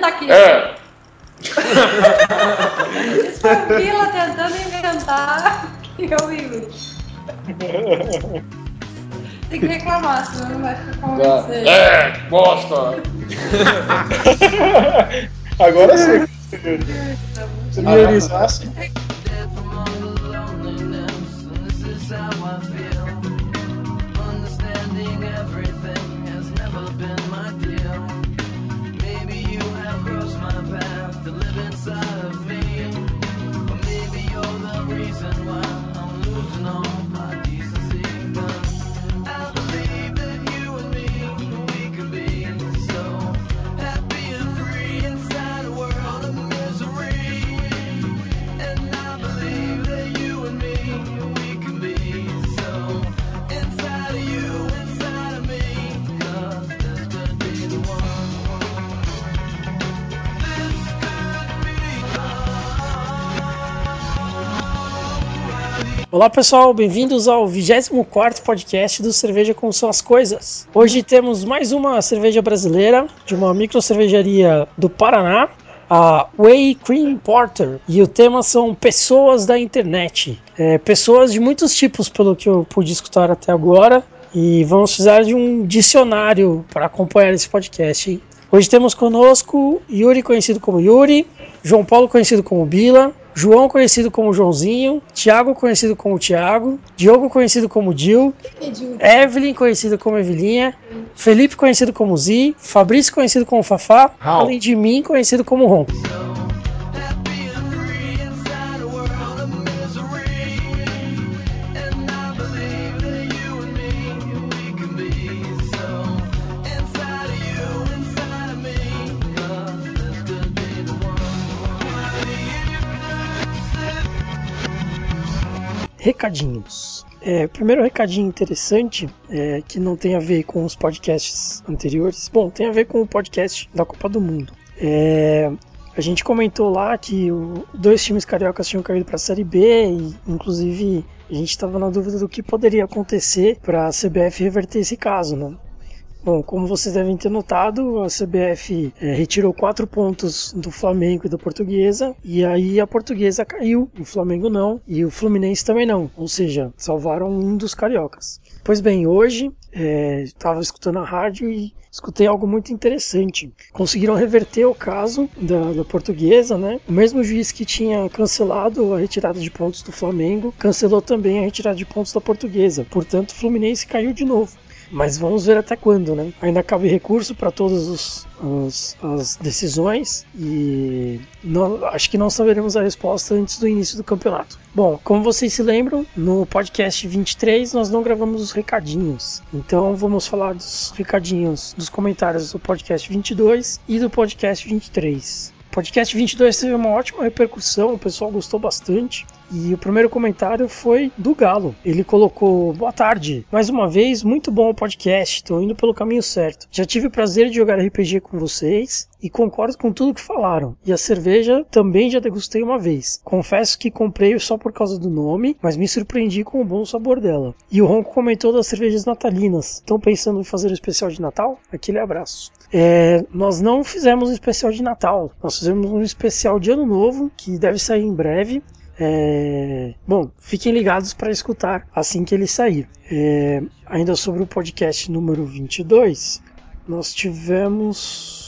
tá aqui. É. Isso foi o Vila tentando inventar que e o Tem que reclamar, senão não vai ficar convencendo. É, bosta. Agora sim. Se priorizasse. Olá pessoal, bem-vindos ao 24 podcast do Cerveja Como São as Coisas. Hoje temos mais uma cerveja brasileira de uma micro cervejaria do Paraná, a Way Cream Porter. E o tema são pessoas da internet. É, pessoas de muitos tipos, pelo que eu pude escutar até agora. E vamos precisar de um dicionário para acompanhar esse podcast. Hoje temos conosco Yuri, conhecido como Yuri, João Paulo, conhecido como Bila, João, conhecido como Joãozinho, Tiago, conhecido como Tiago, Diogo, conhecido como Dil, Evelyn, conhecido como Evelinha, Felipe, conhecido como Zi, Fabrício, conhecido como Fafá, além de mim, conhecido como Ron. Recadinhos. É, primeiro recadinho interessante, é, que não tem a ver com os podcasts anteriores. Bom, tem a ver com o podcast da Copa do Mundo. É, a gente comentou lá que o- dois times cariocas tinham caído para a Série B e, inclusive, a gente estava na dúvida do que poderia acontecer para a CBF reverter esse caso, né? Bom, como vocês devem ter notado, a CBF eh, retirou quatro pontos do Flamengo e da Portuguesa, e aí a Portuguesa caiu, o Flamengo não, e o Fluminense também não, ou seja, salvaram um dos cariocas. Pois bem, hoje estava escutando a rádio e escutei algo muito interessante. Conseguiram reverter o caso da, da Portuguesa, né? O mesmo juiz que tinha cancelado a retirada de pontos do Flamengo cancelou também a retirada de pontos da Portuguesa. Portanto, o Fluminense caiu de novo. Mas vamos ver até quando, né? Ainda cabe recurso para todas as decisões e não- acho que não saberemos a resposta antes do início do campeonato. Bom, como vocês se lembram, no podcast 23 nós não gravamos os recadinhos. Então vamos falar dos recadinhos dos comentários do podcast 22 e do podcast 23. Podcast 22 teve uma ótima repercussão, o pessoal gostou bastante. E o primeiro comentário foi do Galo. Ele colocou: Boa tarde, mais uma vez, muito bom o podcast, estou indo pelo caminho certo. Já tive o prazer de jogar RPG com vocês e concordo com tudo que falaram. E a cerveja também já degustei uma vez. Confesso que comprei só por causa do nome, mas me surpreendi com o bom sabor dela. E o Ronco comentou das cervejas natalinas. Estão pensando em fazer o especial de Natal? Aquele abraço. É, nós não fizemos um especial de Natal, nós fizemos um especial de Ano Novo que deve sair em breve. É, Bom, fiquem ligados para escutar assim que ele sair. É, Ainda sobre o podcast número 22, nós tivemos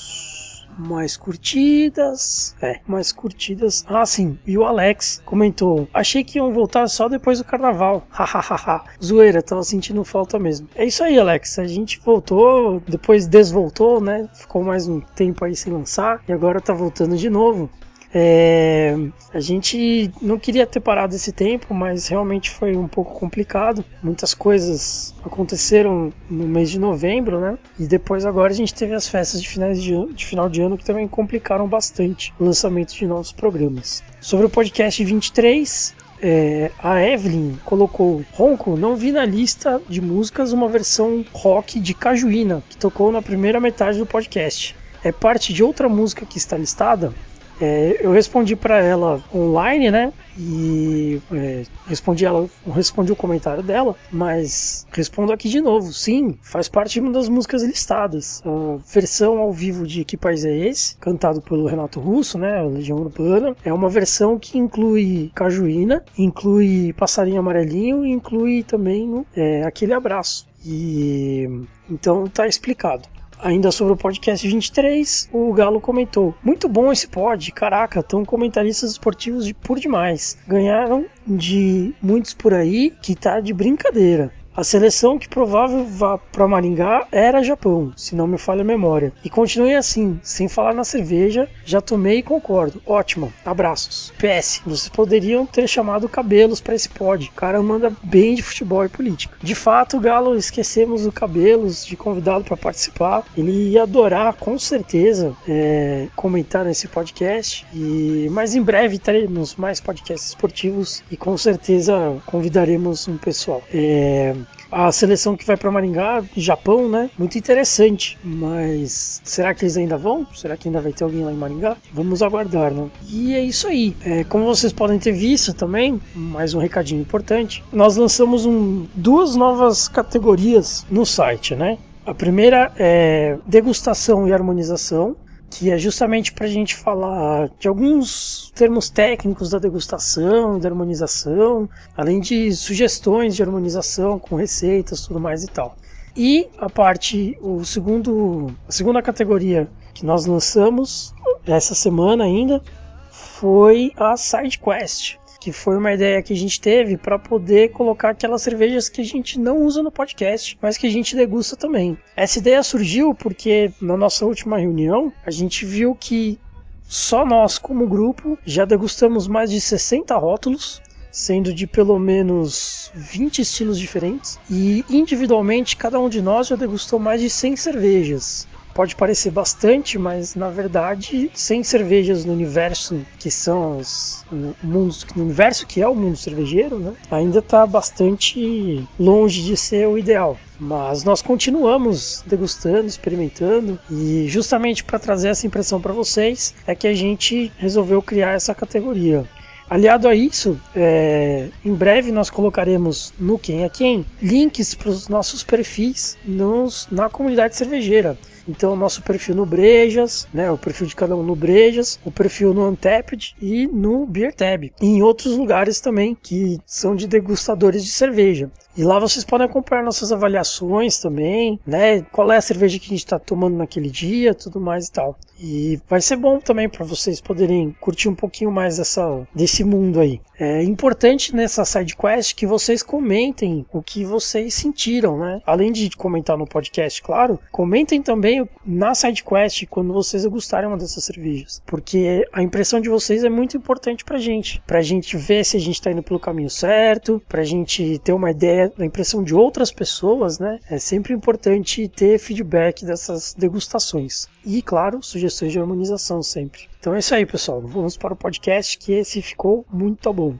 mais curtidas. É, mais curtidas. Ah, sim. E o Alex comentou: Achei que iam voltar só depois do carnaval. Hahaha. Zoeira, tava sentindo falta mesmo. É isso aí, Alex. A gente voltou, depois desvoltou, né? Ficou mais um tempo aí sem lançar. E agora tá voltando de novo. É, a gente não queria ter parado esse tempo, mas realmente foi um pouco complicado. Muitas coisas aconteceram no mês de novembro, né? E depois agora a gente teve as festas de, finais de, de final de ano que também complicaram bastante o lançamento de novos programas. Sobre o podcast 23, é, a Evelyn colocou Ronco, não vi na lista de músicas uma versão rock de Cajuína, que tocou na primeira metade do podcast. É parte de outra música que está listada? É, eu respondi para ela online, né? E é, respondi ela, respondi o comentário dela, mas respondo aqui de novo. Sim, faz parte de uma das músicas listadas. A versão ao vivo de Que País é Esse, cantado pelo Renato Russo, né? Legião Urbana, é uma versão que inclui Cajuína, inclui Passarinho Amarelinho e inclui também é, aquele abraço. E então tá explicado. Ainda sobre o podcast 23, o Galo comentou: Muito bom esse pod, caraca, tão comentaristas esportivos de por demais. Ganharam de muitos por aí que tá de brincadeira. A seleção que provável vá para Maringá era Japão, se não me falha a memória. E continue assim, sem falar na cerveja, já tomei e concordo. Ótimo, abraços. PS, vocês poderiam ter chamado Cabelos para esse pod. O cara manda bem de futebol e política. De fato, Galo, esquecemos o Cabelos de convidado para participar. Ele ia adorar, com certeza, é, comentar nesse podcast. E mas em breve teremos mais podcasts esportivos e com certeza convidaremos um pessoal. É, a seleção que vai para Maringá, Japão, né? Muito interessante. Mas será que eles ainda vão? Será que ainda vai ter alguém lá em Maringá? Vamos aguardar, né? E é isso aí. É, como vocês podem ter visto também, mais um recadinho importante. Nós lançamos um, duas novas categorias no site, né? A primeira é degustação e harmonização, que é justamente para a gente falar de alguns termos técnicos da degustação, da harmonização, além de sugestões de harmonização com receitas, tudo mais e tal. E a parte, o segundo, a segunda categoria que nós lançamos essa semana ainda foi a Side Quest, que foi uma ideia que a gente teve para poder colocar aquelas cervejas que a gente não usa no podcast, mas que a gente degusta também. Essa ideia surgiu porque na nossa última reunião a gente viu que só nós, como grupo, já degustamos mais de 60 rótulos, sendo de pelo menos 20 estilos diferentes, e individualmente cada um de nós já degustou mais de 100 cervejas pode parecer bastante, mas na verdade, sem cervejas no universo que são os mundos, no universo que é o mundo cervejeiro, né, ainda está bastante longe de ser o ideal. Mas nós continuamos degustando, experimentando e justamente para trazer essa impressão para vocês é que a gente resolveu criar essa categoria. Aliado a isso, é, em breve nós colocaremos no Quem é Quem links para os nossos perfis nos, na comunidade cervejeira. Então, o nosso perfil no Brejas, né, o perfil de cada um no Brejas, o perfil no Untapped e no Beer Tab. E em outros lugares também que são de degustadores de cerveja. E lá vocês podem acompanhar nossas avaliações também, né? Qual é a cerveja que a gente está tomando naquele dia, tudo mais e tal. E vai ser bom também para vocês poderem curtir um pouquinho mais dessa, desse mundo aí. É importante nessa side quest que vocês comentem o que vocês sentiram, né? Além de comentar no podcast, claro, comentem também na side quest quando vocês gostarem uma dessas cervejas, porque a impressão de vocês é muito importante pra gente, pra gente ver se a gente tá indo pelo caminho certo, pra gente ter uma ideia da impressão de outras pessoas, né? É sempre importante ter feedback dessas degustações. E, claro, sugestões de harmonização sempre. Então é isso aí, pessoal. Vamos para o podcast que esse ficou muito bom.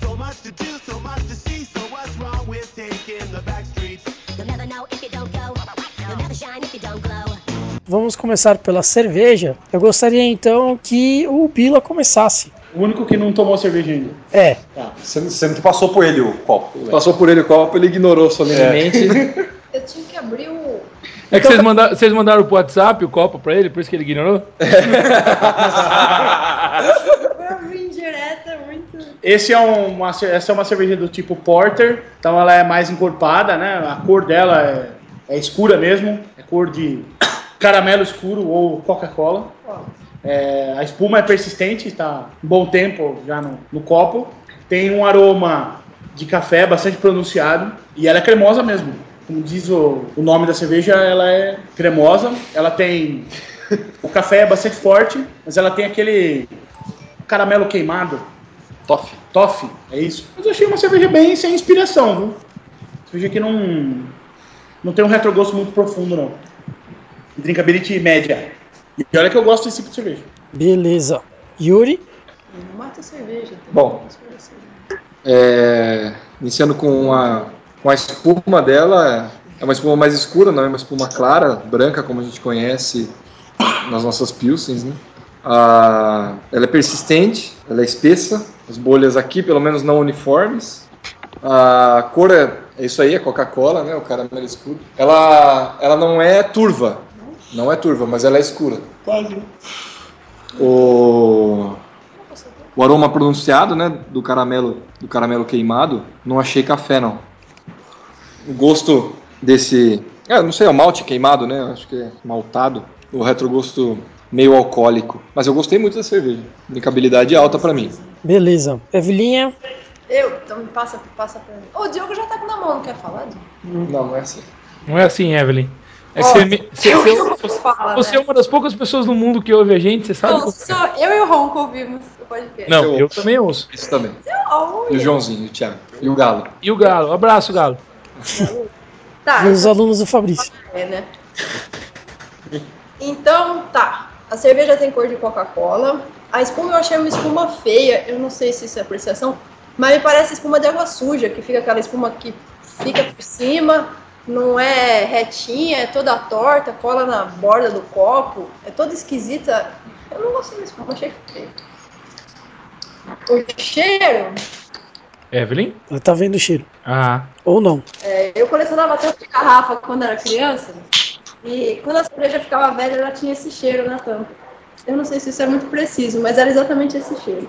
So much to do, so much to see. So what's wrong with taking the back streets? Vamos começar pela cerveja. Eu gostaria então que o Bila começasse. O único que não tomou cerveja ainda. É, Você, você não passou por ele o copo. Léo. Passou por ele o copo, ele ignorou solenemente. Eu tinha que abrir o. É que vocês mandaram, vocês mandaram pro WhatsApp o copo pra ele, por isso que ele ignorou? Foi uma indireta muito. Esse é uma, essa é uma cerveja do tipo Porter, então ela é mais encorpada, né? A cor dela é, é escura mesmo, é cor de caramelo escuro ou Coca-Cola. É, a espuma é persistente, está um bom tempo já no, no copo. Tem um aroma de café bastante pronunciado e ela é cremosa mesmo. Como diz o, o nome da cerveja, ela é cremosa. Ela tem. O café é bastante forte, mas ela tem aquele caramelo queimado. Toff. Toffee, é isso. Mas eu achei uma cerveja bem sem inspiração, viu? Cerveja que não, não tem um retrogosto muito profundo, não. Drinkability média. E olha que eu gosto desse tipo de cerveja. beleza. Yuri, Não mata a cerveja. Tá Bom. É, iniciando com a, com a espuma dela, é uma espuma mais escura, não é uma espuma clara, branca, como a gente conhece nas nossas pilsens. Né? Ah, ela é persistente, ela é espessa, as bolhas aqui, pelo menos, não uniformes. A cor é, é isso aí, é Coca-Cola, né? o caramelo escuro. Ela, ela não é turva, não é turva, mas ela é escura. Quase. O, o aroma pronunciado, né, do caramelo, do caramelo queimado, não achei café não. O gosto desse, é, não sei, é o malte queimado, né? Acho que é maltado. O retrogosto meio alcoólico, mas eu gostei muito da cerveja. Drinkabilidade alta pra mim. Beleza. Evelinha, Eu, então me passa, passa pra mim. Ô, o Diogo já tá com na mão, não quer falar? Diogo? Não, não é assim. Não é assim, Evelyn. É Ó, você, me- você- eu- você- né? é uma das poucas pessoas no mundo que ouve a gente, você sabe? Não, só eu e o Ronco ouvimos o podcast. Não, Eu- eu também ouço. Isso também. E o Joãozinho, o Thiago. E o Galo. E o Galo? Abraço, Galo. Tá, e os alunos do Fabrício. É, né? Então, tá. A cerveja tem cor de Coca-Cola. A espuma eu achei uma espuma feia. Eu não sei se isso é apreciação, mas me parece espuma de água suja, que fica aquela espuma que fica por cima, não é retinha, é toda torta, cola na borda do copo, é toda esquisita. Eu não gostei da espuma, achei feio. O cheiro, Evelyn? Ela tá vendo o cheiro. Ah, Ou não. É, eu colecionava tanto de garrafa quando era criança. E quando a cerveja ficava velha, ela tinha esse cheiro na tampa. Eu não sei se isso é muito preciso, mas era exatamente esse cheiro.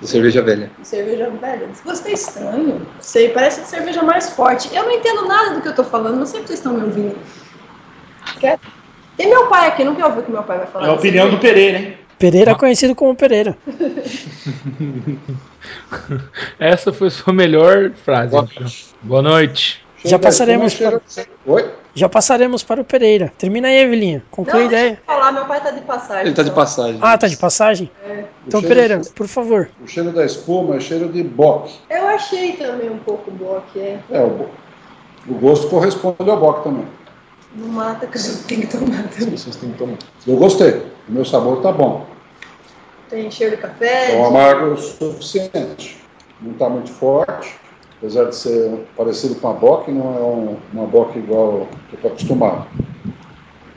De cerveja velha. De cerveja velha. Você é estranho, não sei, parece de cerveja mais forte. Eu não entendo nada do que eu tô falando, não sei se vocês estão me ouvindo. Quer? Tem meu pai aqui, não quer ouvir o que meu pai vai falar. É a opinião do? Pereira, hein? Pereira é conhecido como Pereira. essa foi sua melhor frase. Boa então. Boa noite. Já passaremos para, Oi? já passaremos para o Pereira. Termina aí, Evelinha. Conclui a deixa ideia. eu falar, meu pai tá de passagem. Ele tá de passagem. Ah, tá de passagem? Então, O cheiro- Pereira, por favor. O cheiro da espuma é cheiro de bock. Eu achei também um pouco boa que é. É, o, o gosto corresponde ao bock também. Não mata que eu tenho que tomar também. Vocês têm que tomar. Eu gostei. O meu sabor tá bom. Tem cheiro de café. É um amargo o suficiente. Não está muito forte. Apesar de ser parecido com a bock, não é um, uma bock igual que eu estou acostumado.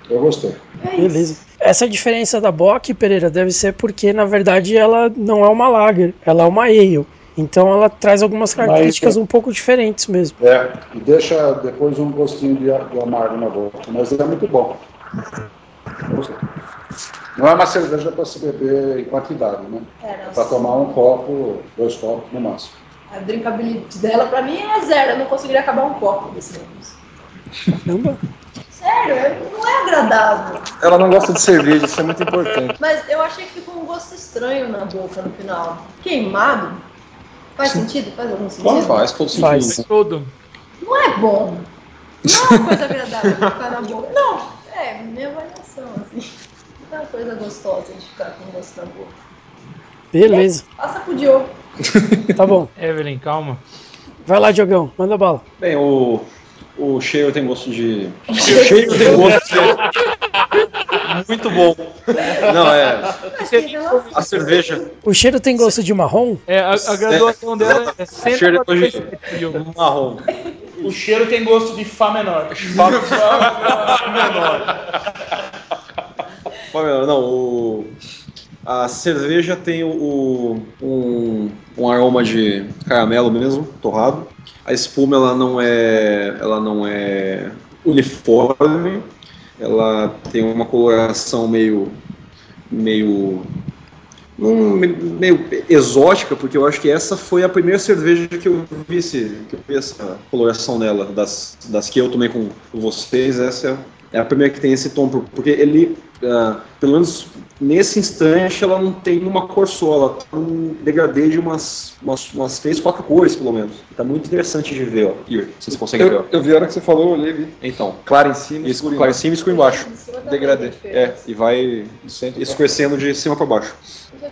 Eu gostei. É. Beleza. Essa diferença da Bock, Pereira, deve ser porque, na verdade, ela não é uma lager, ela é uma ale. Então ela traz algumas características um pouco diferentes mesmo. É, e deixa depois um gostinho de, de amargo na boca. Mas é muito bom. Gostei. Não é uma cerveja para se beber em quantidade, né? É, É para tomar um copo, dois copos no máximo. A drinkability dela, pra mim, é zero. Eu não conseguiria acabar um copo desse negócio. Caramba. Sério, é- não é agradável. Ela não gosta de cerveja, isso é muito importante. Mas eu achei que ficou um gosto estranho na boca no final. Queimado. Faz sentido? Faz algum sentido? Faz todo sentido. Faz. Todo. Não é bom. Não é uma coisa agradável de ficar na boca. Não, é minha avaliação, assim. Não é uma coisa gostosa de ficar com gosto na boca. Beleza. Passa pro Diogo. Tá bom. Evelyn, calma. Vai lá, Diogão. Manda bala. Bem, o, o cheiro tem gosto de. O cheiro tem gosto de. Muito bom. Não, é. A cerveja. O cheiro tem gosto de marrom? É, a, a graduação dela é Cheiro depois de 147 mil. marrom. O cheiro tem gosto de Fá menor. Olha, Não, o, a cerveja tem o, o- um, um aroma de caramelo mesmo, torrado. A espuma ela não é, ela não é uniforme. Ela tem uma coloração meio, meio, um, meio exótica, porque eu acho que essa foi a primeira cerveja que eu vi, esse, que eu vi essa coloração nela, das, das que eu tomei com vocês, essa é a primeira que tem esse tom, porque ele, ah, pelo menos nesse instante, ela não tem uma cor só, ela tem um degradê de umas, umas, umas três, quatro cores, pelo menos. Tá muito interessante de ver, ó. Here, vocês conseguem ver, ó. Eu, eu vi a hora que você falou, eu olhei, vi. Então, Claro em cima, escuro claro, em cima e escuro embaixo. Degradê. É, e vai escurecendo de cima para baixo. Eu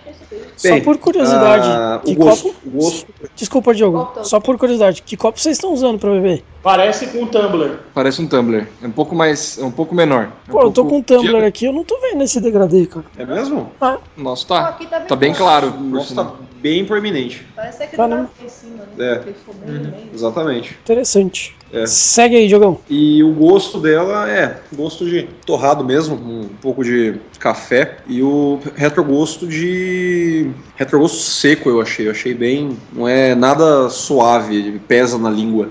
bem. Só por curiosidade, ah, que o gosto, copo. o gosto Desculpa, Diogo. Que Só por curiosidade, que copo vocês estão usando pra beber? Parece com um Tumblr. Parece um tumbler. É um pouco mais. É um pouco menor. É um Pô, eu tô pouco- com um tumbler aqui, eu não tô vendo esse degradê, cara. É mesmo? Ah, Nossa, tá. aqui tá bem Tá bem claro. Nossa, tá bem proeminente. Parece até que Caramba. tá em cima, né? É. Meio. Exatamente. interessante. É. Segue aí, Jogão. E o gosto dela é gosto de torrado mesmo, um pouco de café e o retrogosto de retrogosto seco eu achei, eu achei bem, não é nada suave, pesa na língua.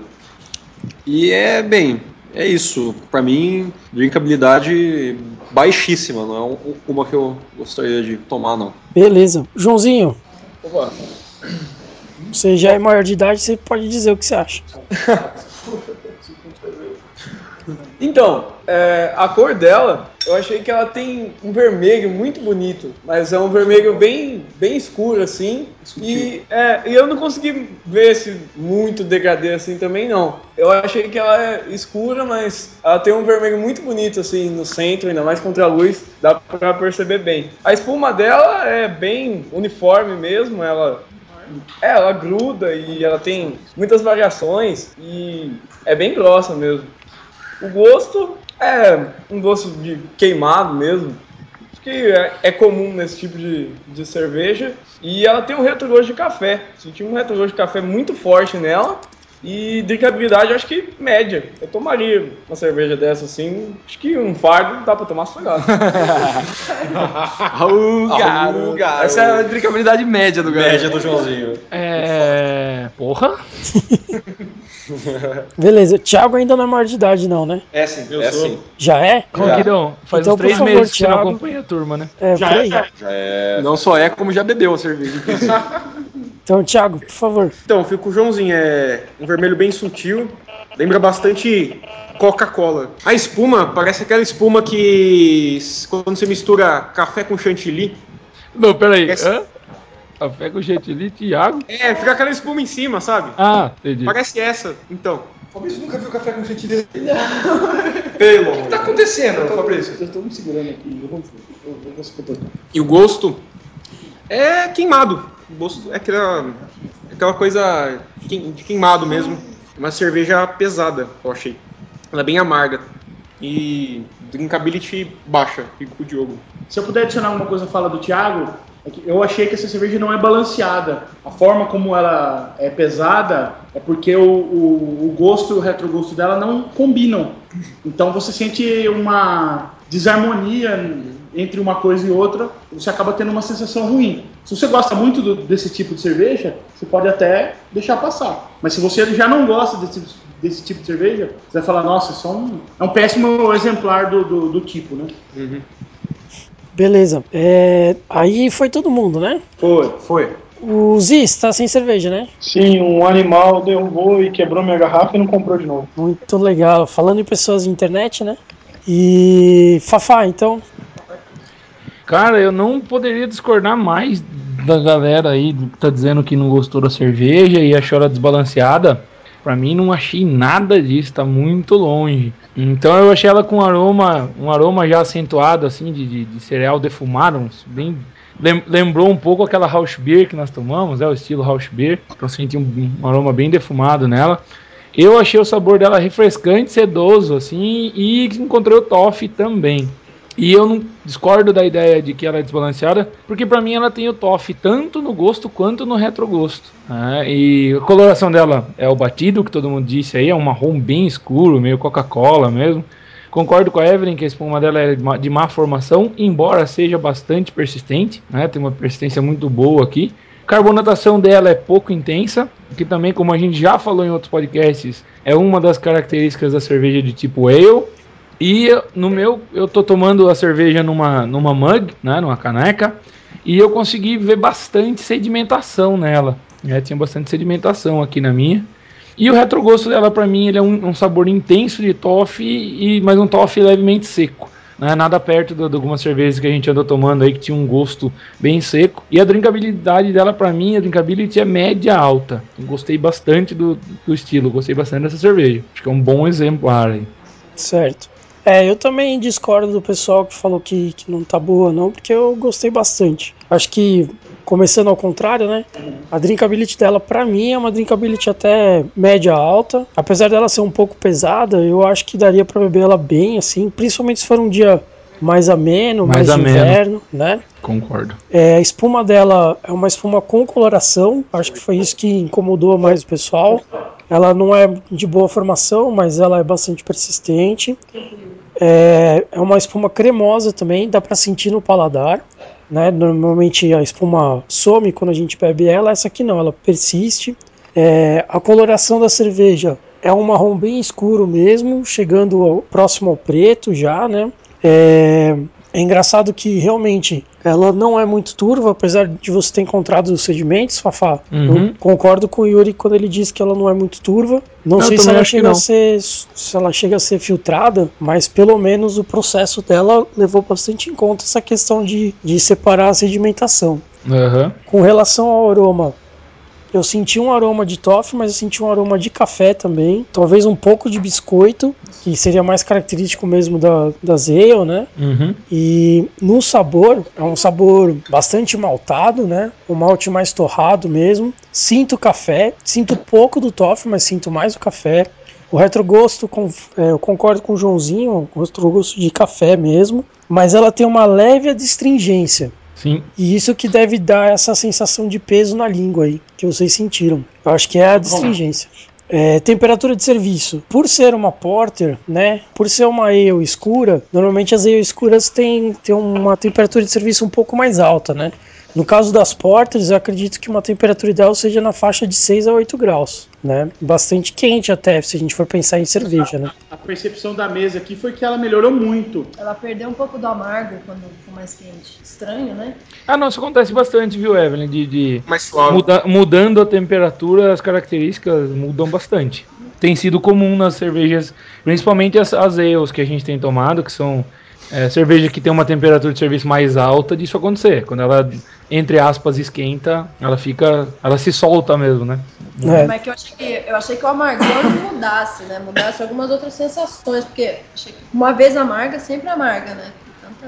E é bem, é isso. Pra mim, drinkabilidade baixíssima, não é um- uma que eu gostaria de tomar não. Beleza. Joãozinho, Opa. você já é maior de idade, você pode dizer o que você acha. Então, é, a cor dela, eu achei que ela tem um vermelho muito bonito, mas é um vermelho bem, bem escuro assim. E, é, e eu não consegui ver esse muito degradê assim também não. Eu achei que ela é escura, mas ela tem um vermelho muito bonito assim no centro, ainda mais contra a luz, dá pra perceber bem. A espuma dela é bem uniforme mesmo, ela é, ela gruda e ela tem muitas variações e é bem grossa mesmo. O gosto é um gosto de queimado mesmo. Acho que é, é comum nesse tipo de, de cerveja. E ela tem um retrogosto de café. Senti um retrogosto de café muito forte nela. E drinkabilidade, acho que média. Eu tomaria uma cerveja dessa assim. Acho que um fardo dá pra tomar sossegado. Au, garoto. garoto. Essa é a drinkabilidade média do garoto. Média do Joãozinho. É. Porra? Beleza. Thiago ainda não é maior de idade, não, né? É sim, Eu é sou. sim. Já é? Conquidão, faz Então, uns três por favor, meses que você não Thiago. acompanha a turma, né? É, Já é? Já é. Não só é, como já bebeu a cerveja. Então, Thiago, por favor. Então, fico com o Joãozinho, é um vermelho bem sutil, lembra bastante Coca-Cola. A espuma parece aquela espuma que quando você mistura café com chantilly, Não, peraí. Essa- Hã? Café com chantilly, Thiago? é, fica aquela espuma em cima, sabe? Ah, entendi. Parece essa, então. Fabrício nunca viu café com chantilly. Pelo. O que tá acontecendo, Fabrício? Eu estou me segurando aqui. Eu vou, eu vou conseguir. E o gosto é queimado. Gosto é aquela, aquela coisa de queim- de queimado mesmo. Uma cerveja pesada, eu achei. Ela é bem amarga. E drinkability baixa, fico com o Diogo. Se eu puder adicionar alguma coisa à fala do Thiago, é eu achei que essa cerveja não é balanceada. A forma como ela é pesada é porque o, o, o gosto e o retrogosto dela não combinam. Então você sente uma desarmonia entre uma coisa e outra, você acaba tendo uma sensação ruim. Se você gosta muito do- desse tipo de cerveja, você pode até deixar passar. Mas se você já não gosta desse, desse tipo de cerveja, você vai falar, nossa, isso é um, é um péssimo exemplar do, do, do tipo, né? Beleza. É, aí foi todo mundo, né? Foi. Foi. O Ziz tá sem cerveja, né? Sim, um animal derrubou e quebrou minha garrafa e não comprou de novo. Muito legal. Falando em pessoas de internet, né? E. Fafá, então. Cara, eu não poderia discordar mais da galera aí que tá dizendo que não gostou da cerveja e achou ela desbalanceada. Pra mim não achei nada disso, tá muito longe. Então eu achei ela com um aroma, um aroma já acentuado assim de, de, de cereal defumado, bem lem- lembrou um pouco aquela house beer que nós tomamos, é o estilo house beer. Então senti um, um aroma bem defumado nela. Eu achei o sabor dela refrescante, sedoso assim e encontrei o toffee também. E eu não discordo da ideia de que ela é desbalanceada, porque pra mim ela tem o toffee tanto no gosto quanto no retrogosto. né? E a coloração dela é o batido, que todo mundo disse aí, é um marrom bem escuro, meio Coca-Cola mesmo. Concordo com a Evelyn que a espuma dela é de má- formação, embora seja bastante persistente, né? tem uma persistência muito boa aqui. Carbonatação dela é pouco intensa, que também, como a gente já falou em outros podcasts, é uma das características da cerveja de tipo ale. E no meu, eu tô tomando a cerveja numa, numa mug, né, numa caneca, e eu consegui ver bastante sedimentação nela. né, tinha bastante sedimentação aqui na minha. E o retrogosto dela, pra mim, ele é um, um sabor intenso de toffee, e, mas um toffee levemente seco. Né, nada perto de, algumas cervejas que a gente andou tomando aí que tinha um gosto bem seco. E a drinkabilidade dela, pra mim, a drinkability é média alta. Eu gostei bastante do, do estilo, gostei bastante dessa cerveja. Acho que é um bom exemplar aí. Certo. É, eu também discordo do pessoal que falou que, que não tá boa, não, porque eu gostei bastante. Acho que, começando ao contrário, né? A drinkability dela, pra mim, é uma drinkability até média alta. Apesar dela ser um pouco pesada, eu acho que daria pra beber ela bem, assim, principalmente se for um dia mais ameno, mais, Mais ameno. inverno, né? Concordo. É, a espuma dela é uma espuma com coloração, acho que foi isso que incomodou mais o pessoal. Ela não é de boa formação, mas ela é bastante persistente. É, é uma espuma cremosa também, dá para sentir no paladar. Né? Normalmente a espuma some quando a gente bebe ela, essa aqui não, ela persiste. É, a coloração da cerveja é um marrom bem escuro mesmo, chegando ao- próximo ao preto já, né? É, é engraçado que realmente ela não é muito turva, apesar de você ter encontrado os sedimentos, Fafá. Uhum. Eu concordo com o Yuri quando ele diz que ela não é muito turva. Não Não, sei se ela, chega a ser, se ela chega a ser filtrada, mas pelo menos o processo dela levou bastante em conta essa questão de, de separar a sedimentação. Aham. Com relação ao aroma, eu senti um aroma de toffee, mas eu senti um aroma de café também. Talvez um pouco de biscoito, que seria mais característico mesmo da, ale, né? Uhum. E no sabor, é um sabor bastante maltado, né? O malte mais torrado mesmo. Sinto café, sinto pouco do toffee, mas sinto mais o café. O retrogosto, com, é, eu concordo com o Joãozinho, o retrogosto de café mesmo. Mas ela tem uma leve adstringência. Sim. E isso que deve dar essa sensação de peso na língua aí, que vocês sentiram. Eu acho que é a distringência. É, temperatura de serviço. Por ser uma porter, né? Por ser uma ale escura, normalmente as ale escuras têm, têm uma temperatura de serviço um pouco mais alta, né? No caso das porters, eu acredito que uma temperatura ideal seja na faixa de 6 a 8 graus, né? Bastante quente até, se a gente for pensar em cerveja, né? A percepção da mesa aqui foi que ela melhorou muito. Ela perdeu um pouco do amargo quando ficou mais quente. Estranho, né? Ah, não, isso acontece bastante, viu, Evelyn? De, de Mais suave. muda- mudando a temperatura, as características mudam bastante. Tem sido comum nas cervejas, principalmente as, as ales que a gente tem tomado, que são é, cerveja que tem uma temperatura de serviço mais alta, disso acontecer. Quando ela, entre aspas, esquenta, ela fica. Ela se solta mesmo, né? É. Mas que eu achei que eu achei que o amargor não mudasse, né? Mudasse algumas outras sensações, porque achei que uma vez amarga, sempre amarga, né?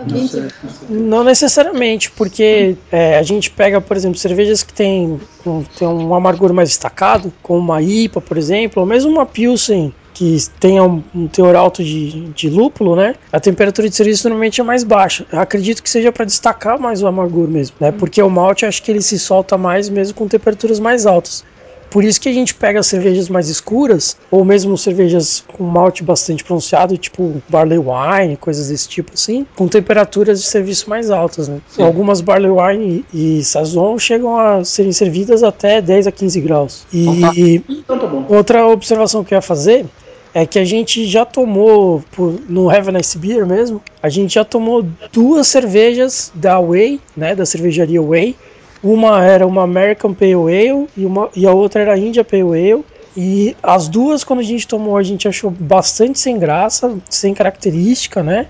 20 graus. Não necessariamente, porque é, a gente pega, por exemplo, cervejas que tem um, tem um amargor mais destacado, como uma IPA, por exemplo, ou mesmo uma Pilsen, que tenha um, um teor alto de, de lúpulo, né? A temperatura de serviço normalmente é mais baixa. Eu acredito que seja para destacar mais o amargor mesmo, né? Porque o malte acho que ele se solta mais mesmo com temperaturas mais altas. Por isso que a gente pega cervejas mais escuras, ou mesmo cervejas com malte bastante pronunciado, tipo barley wine, coisas desse tipo assim, com temperaturas de serviço mais altas, né? Algumas barley wine e, e saison chegam a serem servidas até 10 a 15 graus. E Então tá bom. outra observação que eu ia fazer é que a gente já tomou, por- no Have a Nice Beer mesmo, a gente já tomou duas cervejas da Way, né, da cervejaria Way. Uma era uma American Pale Ale e, uma, e a outra era a India Pale Ale. E as duas, quando a gente tomou, a gente achou bastante sem graça, sem característica, né?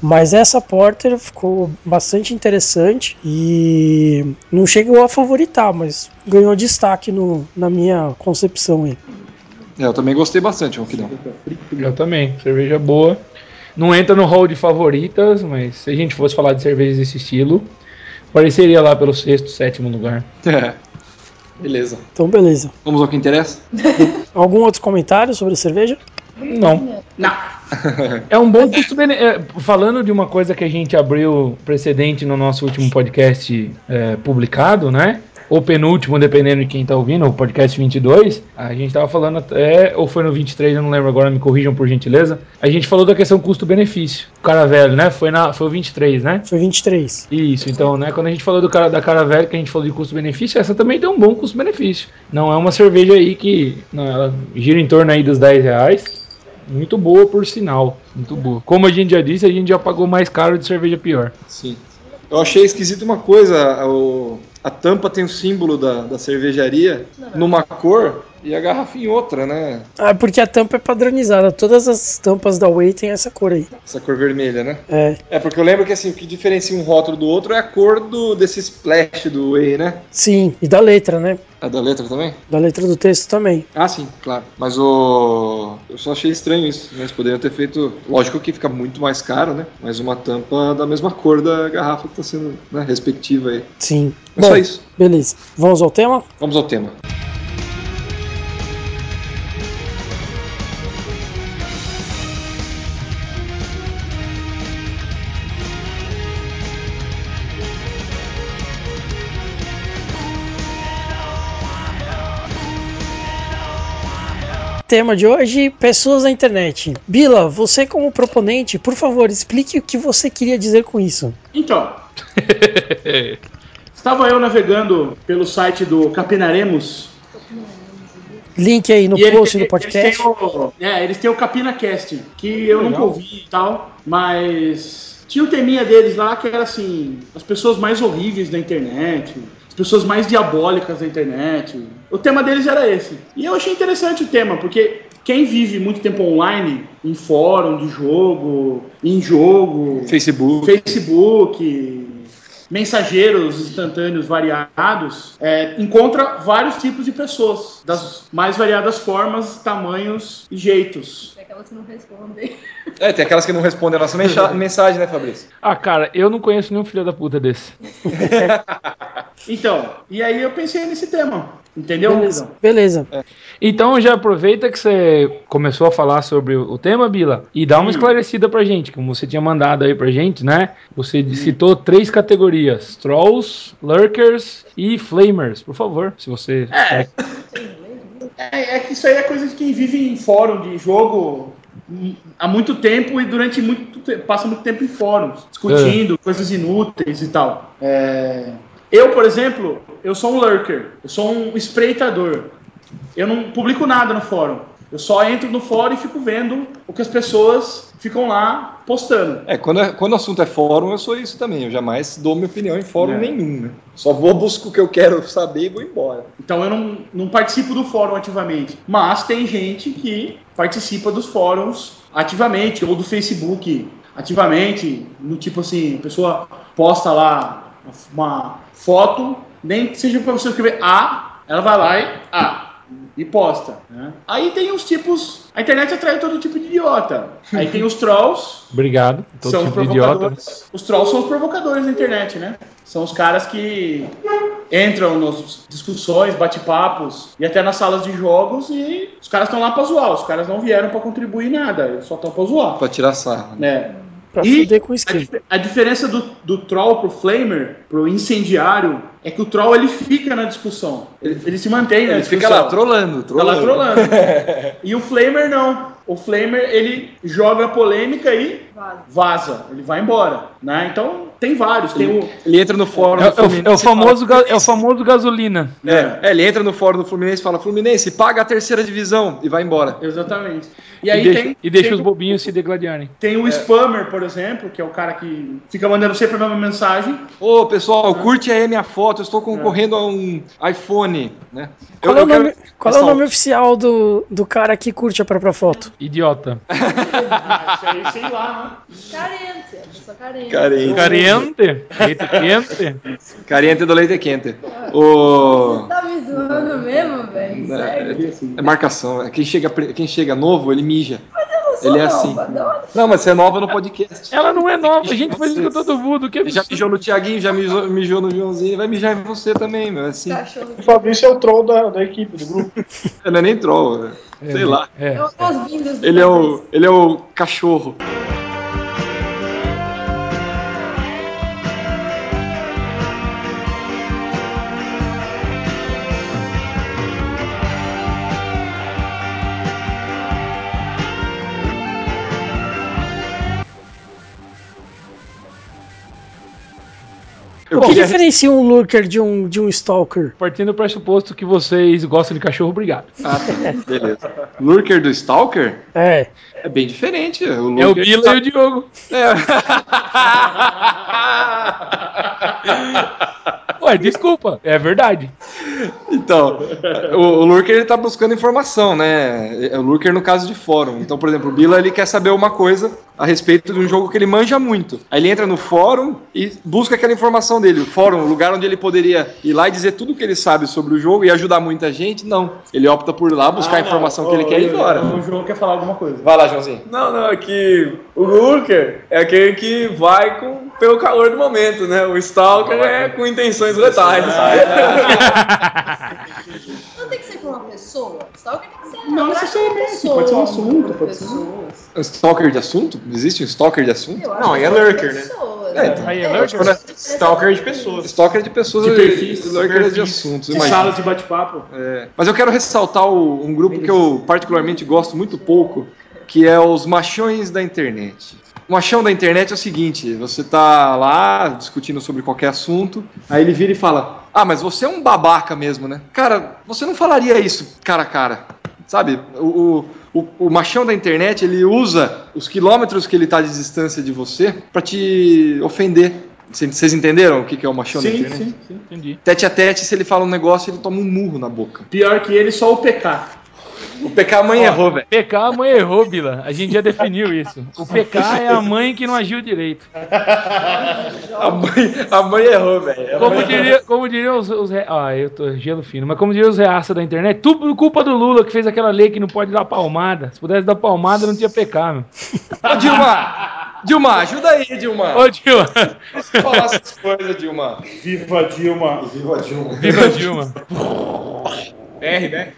Mas essa Porter ficou bastante interessante e não chegou a favoritar, mas ganhou destaque no, na minha concepção aí. É, eu também gostei bastante, Ronquidão. Eu também. Cerveja boa. Não entra no hall de favoritas, mas se a gente fosse falar de cervejas desse estilo, apareceria lá pelo sexto, sétimo lugar. É. Beleza. Então, beleza. Vamos ao que interessa? Algum outro comentário sobre a cerveja? Não. É um bom custo benefício. falando de uma coisa que a gente abriu precedente no nosso último podcast é, publicado, né? Ou penúltimo, dependendo de quem tá ouvindo, o podcast 22. A gente tava falando até, ou foi no 23, eu não lembro agora, me corrijam por gentileza. A gente falou da questão custo-benefício. O cara velho, né? Foi, na, foi o 23, né? Foi 23. Isso, então, né, quando a gente falou do cara, da cara velha, que a gente falou de custo-benefício, essa também tem um bom custo-benefício. Não é uma cerveja aí que não, ela gira em torno aí dos 10 reais. Muito boa, por sinal. Muito boa. Como a gente já disse, a gente já pagou mais caro de cerveja pior. Sim. Eu achei esquisito uma coisa, o- a tampa tem o símbolo da, da cervejaria. Numa cor e a garrafa em outra, né? Ah, porque a tampa é padronizada. Todas as tampas da Way tem essa cor aí. Essa cor vermelha, né? É, É, porque eu lembro que assim, o que diferencia um rótulo do outro é a cor do, desse splash do whey, né? sim. E da letra, né? A da letra também? Da letra do texto também. Ah, sim, claro. Mas o. Eu só achei estranho isso. Eles poderiam ter feito. Lógico que fica muito mais caro, né? Mas uma tampa da mesma cor da garrafa que tá sendo né, respectiva aí. Sim. É só isso. Beleza. Vamos ao tema? Vamos ao tema. Tema de hoje, pessoas na internet. Bila, você como proponente, por favor, explique o que você queria dizer com isso. Então, estava eu navegando pelo site do Capinaremos. Link aí no e ele- post do eles podcast. têm o- é, eles têm o CapinaCast, que eu nunca ouvi e tal, mas tinha um teminha deles lá que era assim, as pessoas mais horríveis da internet, as pessoas mais diabólicas da internet. O tema deles era esse. E eu achei interessante o tema, porque quem vive muito tempo online, em fórum de jogo, em jogo, Facebook. Facebook, mensageiros instantâneos variados, é, encontra vários tipos de pessoas, das mais variadas formas, tamanhos e jeitos. É aquelas que não respondem. É, tem aquelas que não respondem a nossa mensa- mensagem, né, Fabrício? Ah, cara, eu não conheço nenhum filho da puta desse. Então, e aí eu pensei nesse tema, entendeu? Beleza. Beleza. Então já aproveita que você começou a falar sobre o tema, Bila, e dá uma esclarecida pra gente, como você tinha mandado aí pra gente, né? Você citou três categorias: Trolls, Lurkers e Flamers. Por favor, se você. É. É, é que isso aí é coisa de quem vive em fórum de jogo hum, há muito tempo e durante muito tempo, passa muito tempo em fóruns, discutindo coisas inúteis e tal. É, Eu, por exemplo, eu sou um lurker, eu sou um espreitador. Eu não publico nada no fórum. Eu só entro no fórum e fico vendo o que as pessoas ficam lá postando. É, quando, é- quando o assunto é fórum, eu sou isso também. Eu jamais dou minha opinião em fórum É. nenhum, né? Só vou buscar o que eu quero saber e vou embora. Então eu não, não participo do fórum ativamente. Mas tem gente que participa dos fóruns ativamente, ou do Facebook ativamente, no tipo assim, a pessoa posta lá uma foto, nem que seja para você escrever A, ela vai lá e A. E posta. né? Aí tem os tipos. A internet atrai todo tipo de idiota. Aí tem os trolls, Obrigado. Todo são os tipo idiota. provocadores. Os trolls são os provocadores da internet, né? São os caras que entram nas discussões, bate-papos e até nas salas de jogos e os caras estão lá pra zoar. Os caras não vieram pra contribuir nada, eles só estão pra zoar. Pra tirar sarro. né? Né? Pra E fuder com o A, dif- a diferença do, do troll pro flamer, pro incendiário, é que o troll ele fica na discussão. Ele, ele se mantém na Ele discussão. fica lá trolando, Tá lá e o Flamer não. O Flamer, ele joga polêmica e Vaza. vaza. Ele vai embora. Né? Então, tem vários. Tem o... Ele entra no fórum É, do é o, Fluminense. é o e fala, famoso, ga- é o famoso gasolina. É, é, ele entra no fórum do Fluminense e fala: Fluminense, paga a terceira divisão e vai embora. Exatamente. E E, aí deixa, tem, e deixa tem, os bobinhos se degladiarem. tem o spammer, por exemplo, que é o cara que fica mandando sempre a mesma mensagem. Ô pessoal, curte aí a minha foto, eu estou concorrendo a um iPhone, né? Eu, Qual, é o eu quero- nome, qual é o nome oficial do, do cara que curte a própria foto? Idiota. Ah, isso aí, sei lá, né? Carente, a pessoa carente. Carente. Cariente. Leite quente. Cariente do leite quente. O... Tá me zoando mesmo, velho? Sério? É marcação. é Quem chega, quem chega novo, ele mija. Eu não sou Ele é nova, assim. não. Não, mas você é nova no podcast. Ela não é nova, a gente faz isso com todo mundo. Que Ele já mijou no Tiaguinho, já mijou, mijou no Joãozinho, vai mijar em você também, meu. é Assim. O Fabrício é o troll da, da equipe, do grupo. não é nem troll, é- sei lá. É. Ele é, o, ele é o cachorro. Eu O que queria- diferencia um lurker de um, de um stalker? Partindo do pressuposto que vocês gostam de cachorro, obrigado. Ah, tá. Beleza. Lurker do Stalker É. é bem diferente. O É o Bila e o Diogo. É. Ué, desculpa. É verdade. Então, o, o Lurker ele tá buscando informação, né? É o Lurker no caso de fórum. Então, por exemplo, o Bila ele quer saber uma coisa a respeito de um jogo que ele manja muito. Aí ele entra no fórum e busca aquela informação dele. O fórum, o lugar onde ele poderia ir lá e dizer tudo que ele sabe sobre o jogo e ajudar muita gente, não. Ele opta por ir lá buscar a Ah, não. informação Ô, que ele quer e ir embora. O João quer falar alguma coisa. Vai lá, Joãozinho. Não, não, é que o Lurker é aquele que vai com, pelo calor do momento, né? O Stalker é com intenções letais. Não tem que ser com uma pessoa. Stalker tem que ser Não necessariamente, pessoa, pode ser um assunto, pode ser um- pessoas. Um stalker de assunto? Existe um stalker de assunto? Não, aí é lurker, né? pessoas, É, então. Aí é É, lurker? tipo, Stalker de pessoas. Stalker de pessoas, De perfis, lurker de assuntos, de salas de bate-papo. É, mas eu quero ressaltar o- um grupo que eu particularmente gosto muito pouco, que é os machões da internet. O machão da internet é o seguinte, você tá lá discutindo sobre qualquer assunto, aí ele vira e fala, ah, mas você é um babaca mesmo, né? Cara, você não falaria isso cara a cara, sabe? O, o, o- machão da internet, ele usa os quilômetros que ele tá de distância de você pra te ofender. Cê- Vocês entenderam o que é o machão da Sim, internet? sim, sim. Entendi. Tete a tete, se ele fala um negócio, ele toma um murro na boca. Pior que ele, só o PK. O PK mãe errou, velho. PK, a mãe errou, Bila. A gente já definiu isso. O PK é a mãe que não agiu direito. A mãe, a mãe errou, velho. Como diria, como diria os, os re- Ah, eu tô gelo fino, mas como diria os reaças da internet, tudo culpa do Lula que fez aquela lei que não pode dar palmada. Se pudesse dar palmada, não tinha PK, meu. Ô, Dilma! Dilma, ajuda aí, Dilma. Ô, Dilma! Falar essas coisas, Dilma. Viva Dilma. Viva Dilma. Viva Dilma! R, né?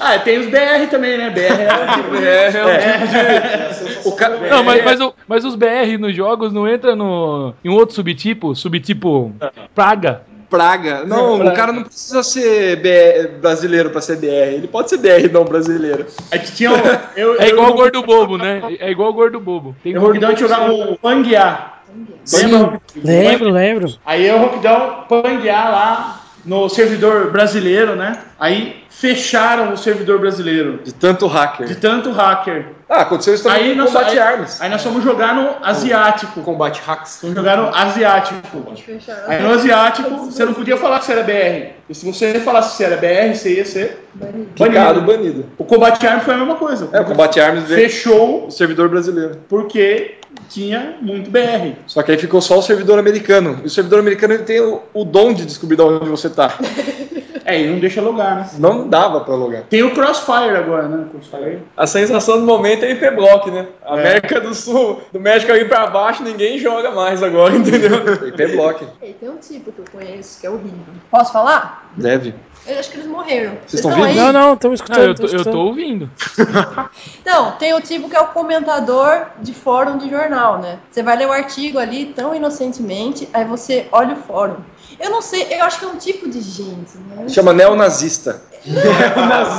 Ah, tem os BR também, né? BR É, é, O ca... Não, mas, mas, o- mas os BR nos jogos não entra no, em um outro subtipo, subtipo praga. Praga. Não, Praga. o cara não precisa ser BR brasileiro pra ser BR. Ele pode ser BR, não brasileiro. É que tinha um, eu, É igual eu, o gordo bobo, né? É igual o gordo bobo. Tem Eu gordo bobo jogava o Panguear. Sim, Lembra? lembro, lembro. Aí o Roquidão Panguear lá no servidor brasileiro, né? Aí fecharam o servidor brasileiro. De tanto hacker. De tanto hacker. Ah, aconteceu isso também Aí com nós, combate aí, armas. aí nós fomos jogar no asiático. Combate hacks. Fomos jogar no asiático. Aí no asiático, você não podia falar que você era BR. E se você falasse que você era BR, você ia ser Quicado, banido. banido. O combate arms foi a mesma coisa. É, o combate veio Fechou o servidor brasileiro. porque tinha muito BR. Só que aí ficou só o servidor americano. E o servidor americano ele tem o, o dom de descobrir de onde você tá. É, e não deixa logar, né? Não dava pra logar. Tem o Crossfire agora, né? Crossfire. A sensação do momento é IP Block, né? América do Sul, do México ali pra baixo, ninguém joga mais agora, entendeu? IP block. Ei, tem um tipo que eu conheço que é horrível. Posso falar? Deve. Eu acho que eles morreram. Vocês estão aí? vivos? Não, não, estamos Não, escutando. eu, tô, tamo eu escutando. tô ouvindo. Então, tem o tipo que é o comentador de fórum de jornal, né? Você vai ler o artigo ali tão inocentemente, aí você olha o fórum. Eu não sei, eu acho que é um tipo de gente, né? Chama neonazista.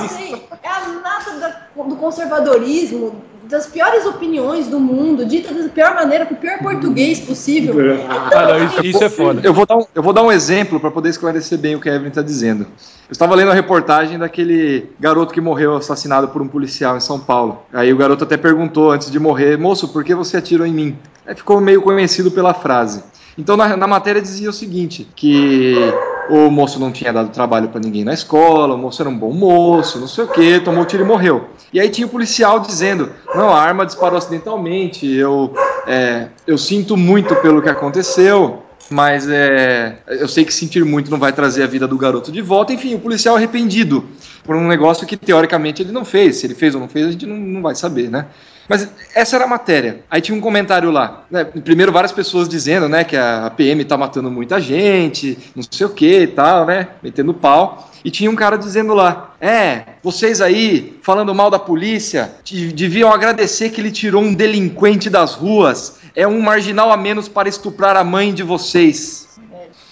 Sei, é a nata da- do conservadorismo, das piores opiniões do mundo, ditas da pior maneira, com o pior português possível. Ah, não, isso, isso é foda. Eu vou dar um, eu vou dar um exemplo para poder esclarecer bem o que a Evelyn está dizendo. Eu estava lendo a reportagem daquele garoto que morreu assassinado por um policial em São Paulo. Aí o garoto até perguntou antes de morrer: Moço, por que você atirou em mim? Aí ficou meio conhecido pela frase. Então na, na matéria dizia o seguinte: que o moço não tinha dado trabalho para ninguém na escola, o moço era um bom moço, não sei o que, tomou tiro e morreu. E aí tinha o policial dizendo: Não, a arma disparou acidentalmente, eu, é, eu sinto muito pelo que aconteceu. Mas é, eu sei que sentir muito não vai trazer a vida do garoto de volta. Enfim, o policial arrependido por um negócio que teoricamente ele não fez. Se ele fez ou não fez, a gente não, não vai saber, né? Mas essa era a matéria. Aí tinha um comentário lá. né? Primeiro, várias pessoas dizendo né, que a PM tá matando muita gente, não sei o que e tal, né? Metendo pau. E tinha um cara dizendo lá: É, vocês aí falando mal da polícia de- deviam agradecer que ele tirou um delinquente das ruas. É um marginal a menos para estuprar a mãe de vocês.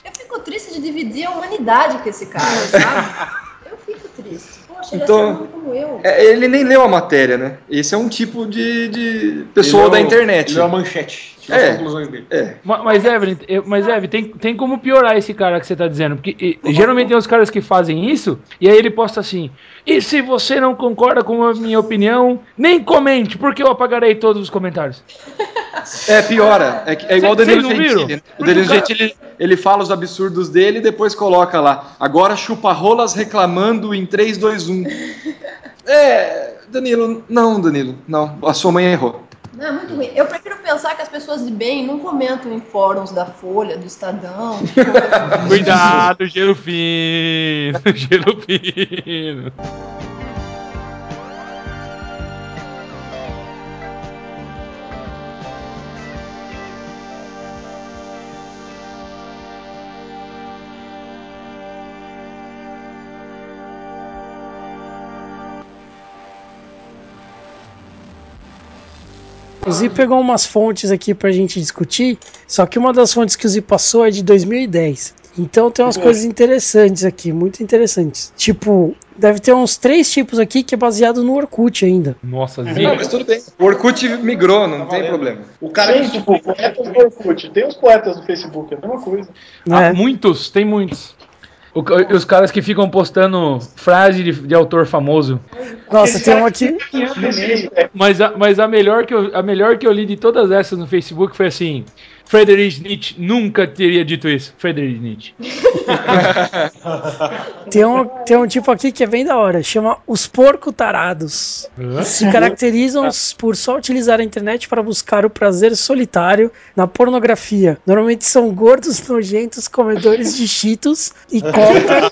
Eu fico triste de dividir a humanidade com esse cara, sabe? Eu fico triste. Então, ser como eu. É, ele nem leu a matéria, né? Esse é um tipo de, de pessoa Ele é da internet. Ele é a manchete. É. as conclusões dele. É. Ma- Mas, Evelyn, eu- mas Evelyn, tem, tem como piorar esse cara que você tá dizendo? Porque e, geralmente tem os caras que fazem isso, e aí ele posta assim: e se você não concorda com a minha opinião, nem comente, porque eu apagarei todos os comentários. É, piora. É, é igual o Danilo? Gentili. né? O Danilo Gentili, ele fala os absurdos dele e depois coloca lá. Agora chupa rolas reclamando em 3, 2, 1. É, Danilo, não, Danilo, não. A sua mãe errou. Não, é muito ruim. Eu prefiro pensar que as pessoas de bem não comentam em fóruns da Folha, do Estadão. Cuidado, gelo fino, gelo fino. O Zi pegou umas fontes aqui pra gente discutir, só que uma das fontes que o Zi passou é de 2010. Então tem umas coisas interessantes aqui, muito interessantes. Tipo, deve ter uns três tipos aqui que é baseado no Orkut ainda. Nossa, Não, Zi. mas tudo bem. O Orkut migrou, não tem problema. O cara Tem, que tipo, poetas do Orkut. Tem os poetas do Facebook, é a mesma coisa. Ah, né? muitos, tem muitos. O os caras que ficam postando frase de, de autor famoso. Nossa, tem um aqui. É, Mas, a, mas a, melhor que eu, a melhor que eu li de todas essas no Facebook foi assim: Friedrich Nietzsche nunca teria dito isso. Friedrich Nietzsche. Tem um, tem um tipo aqui que é bem da hora, chama os porco tarados. Se caracterizam por só utilizar a internet para buscar o prazer solitário na pornografia. Normalmente são gordos, nojentos, comedores de cheetos e coca.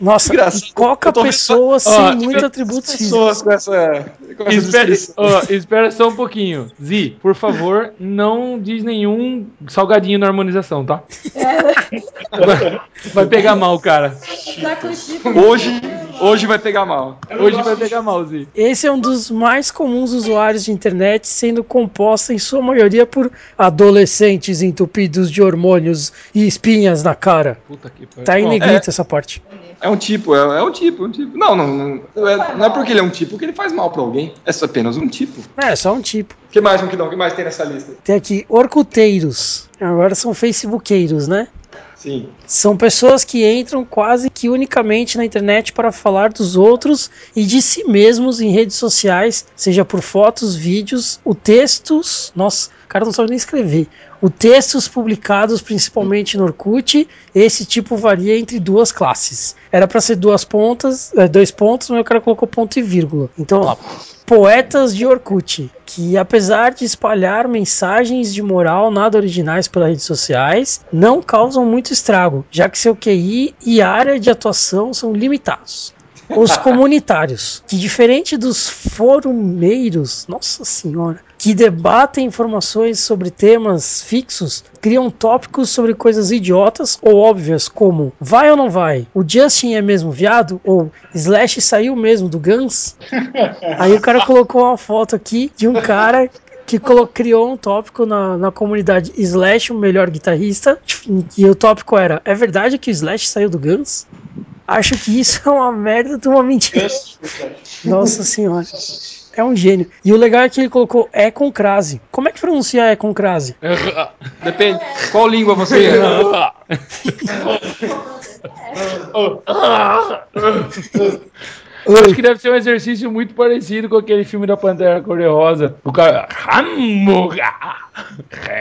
Nossa, Engraçado. e coca Ó, sem muitos atributos físicos. Pessoas com essa, com essa Espera, ó, espera só um pouquinho. Zi, por favor, não diz nenhum salgadinho na harmonização, tá? Vai, vai pegar mal, cara. Hoje, hoje vai pegar mal. Hoje vai pegar mal, Zi. Esse é um dos mais comuns usuários de internet, sendo composta em sua maioria por adolescentes entupidos de hormônios e espinhas na cara. Puta que pariu. Tá em negrito essa parte. É um tipo, é, é um tipo, é um tipo. Não, não, não, não é, não é porque ele é um tipo que ele faz mal pra alguém. É só apenas um tipo. É, só um tipo. O que mais, Muquidão? O que mais tem nessa lista? Tem aqui orcuteiros. Agora são facebookeiros, né? Sim. São pessoas que entram quase que unicamente na internet para falar dos outros e de si mesmos em redes sociais, seja por fotos, vídeos, o textos. Nossa, o cara não sabe nem escrever. O textos publicados principalmente no Orkut, esse tipo varia entre duas classes. Era para ser duas pontas, eh, dois pontos, mas o cara colocou ponto e vírgula. Então, lá. Poetas de Orkut, que apesar de espalhar mensagens de moral nada originais pelas redes sociais, não causam muito estrago, já que seu QI e área de atuação são limitados. Os comunitários, que diferente dos forumeiros, nossa senhora, que debatem informações sobre temas fixos, criam tópicos sobre coisas idiotas ou óbvias, como vai ou não vai? O Justin é mesmo viado? Ou Slash saiu mesmo do Guns? Aí o cara colocou uma foto aqui de um cara que criou um tópico na, na comunidade Slash, o melhor guitarrista, e o tópico era: é verdade que o Slash saiu do Guns? Acho que isso é uma merda de uma mentira. Nossa senhora. É um gênio. E o legal é que ele colocou é com crase. Como é que pronuncia é com crase? Depende. Qual língua você é? Acho que deve ser um exercício muito parecido com aquele filme da Pantera Cor-de-Rosa. O cara. Hambúrguer!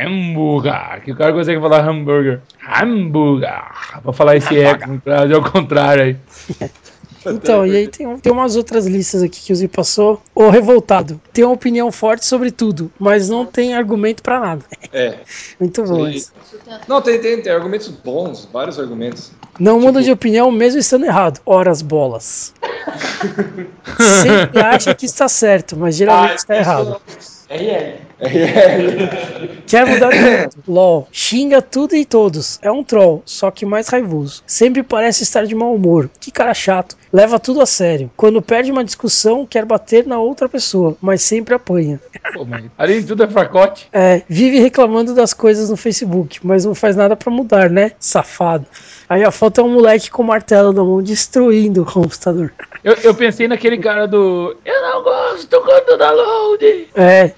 Hambúrguer! Que o cara consegue falar hambúrguer. Hambúrguer! Pra falar esse com frase ao contrário aí. Então, e aí tem, um- tem umas outras listas aqui que o Zi passou. O revoltado. Tem uma opinião forte sobre tudo, mas não tem argumento pra nada. É. Muito bom E- isso. Não, tem, tem, tem argumentos bons, vários argumentos. Não muda de opinião mesmo estando errado. Horas bolas. Sempre acha que está certo, mas geralmente está errado. Quer mudar de mundo. LOL. Xinga tudo e todos. É um troll, só que mais raivoso. Sempre parece estar de mau humor. Que cara chato. Leva tudo a sério. Quando perde uma discussão, quer bater na outra pessoa, mas sempre apanha. Pô, além de tudo é fracote. É, vive reclamando das coisas no Facebook, mas não faz nada pra mudar, né? Safado. Aí a foto é um moleque com martelo na mão destruindo o computador. Eu, eu pensei naquele cara do. Eu não gosto quando dá load. É,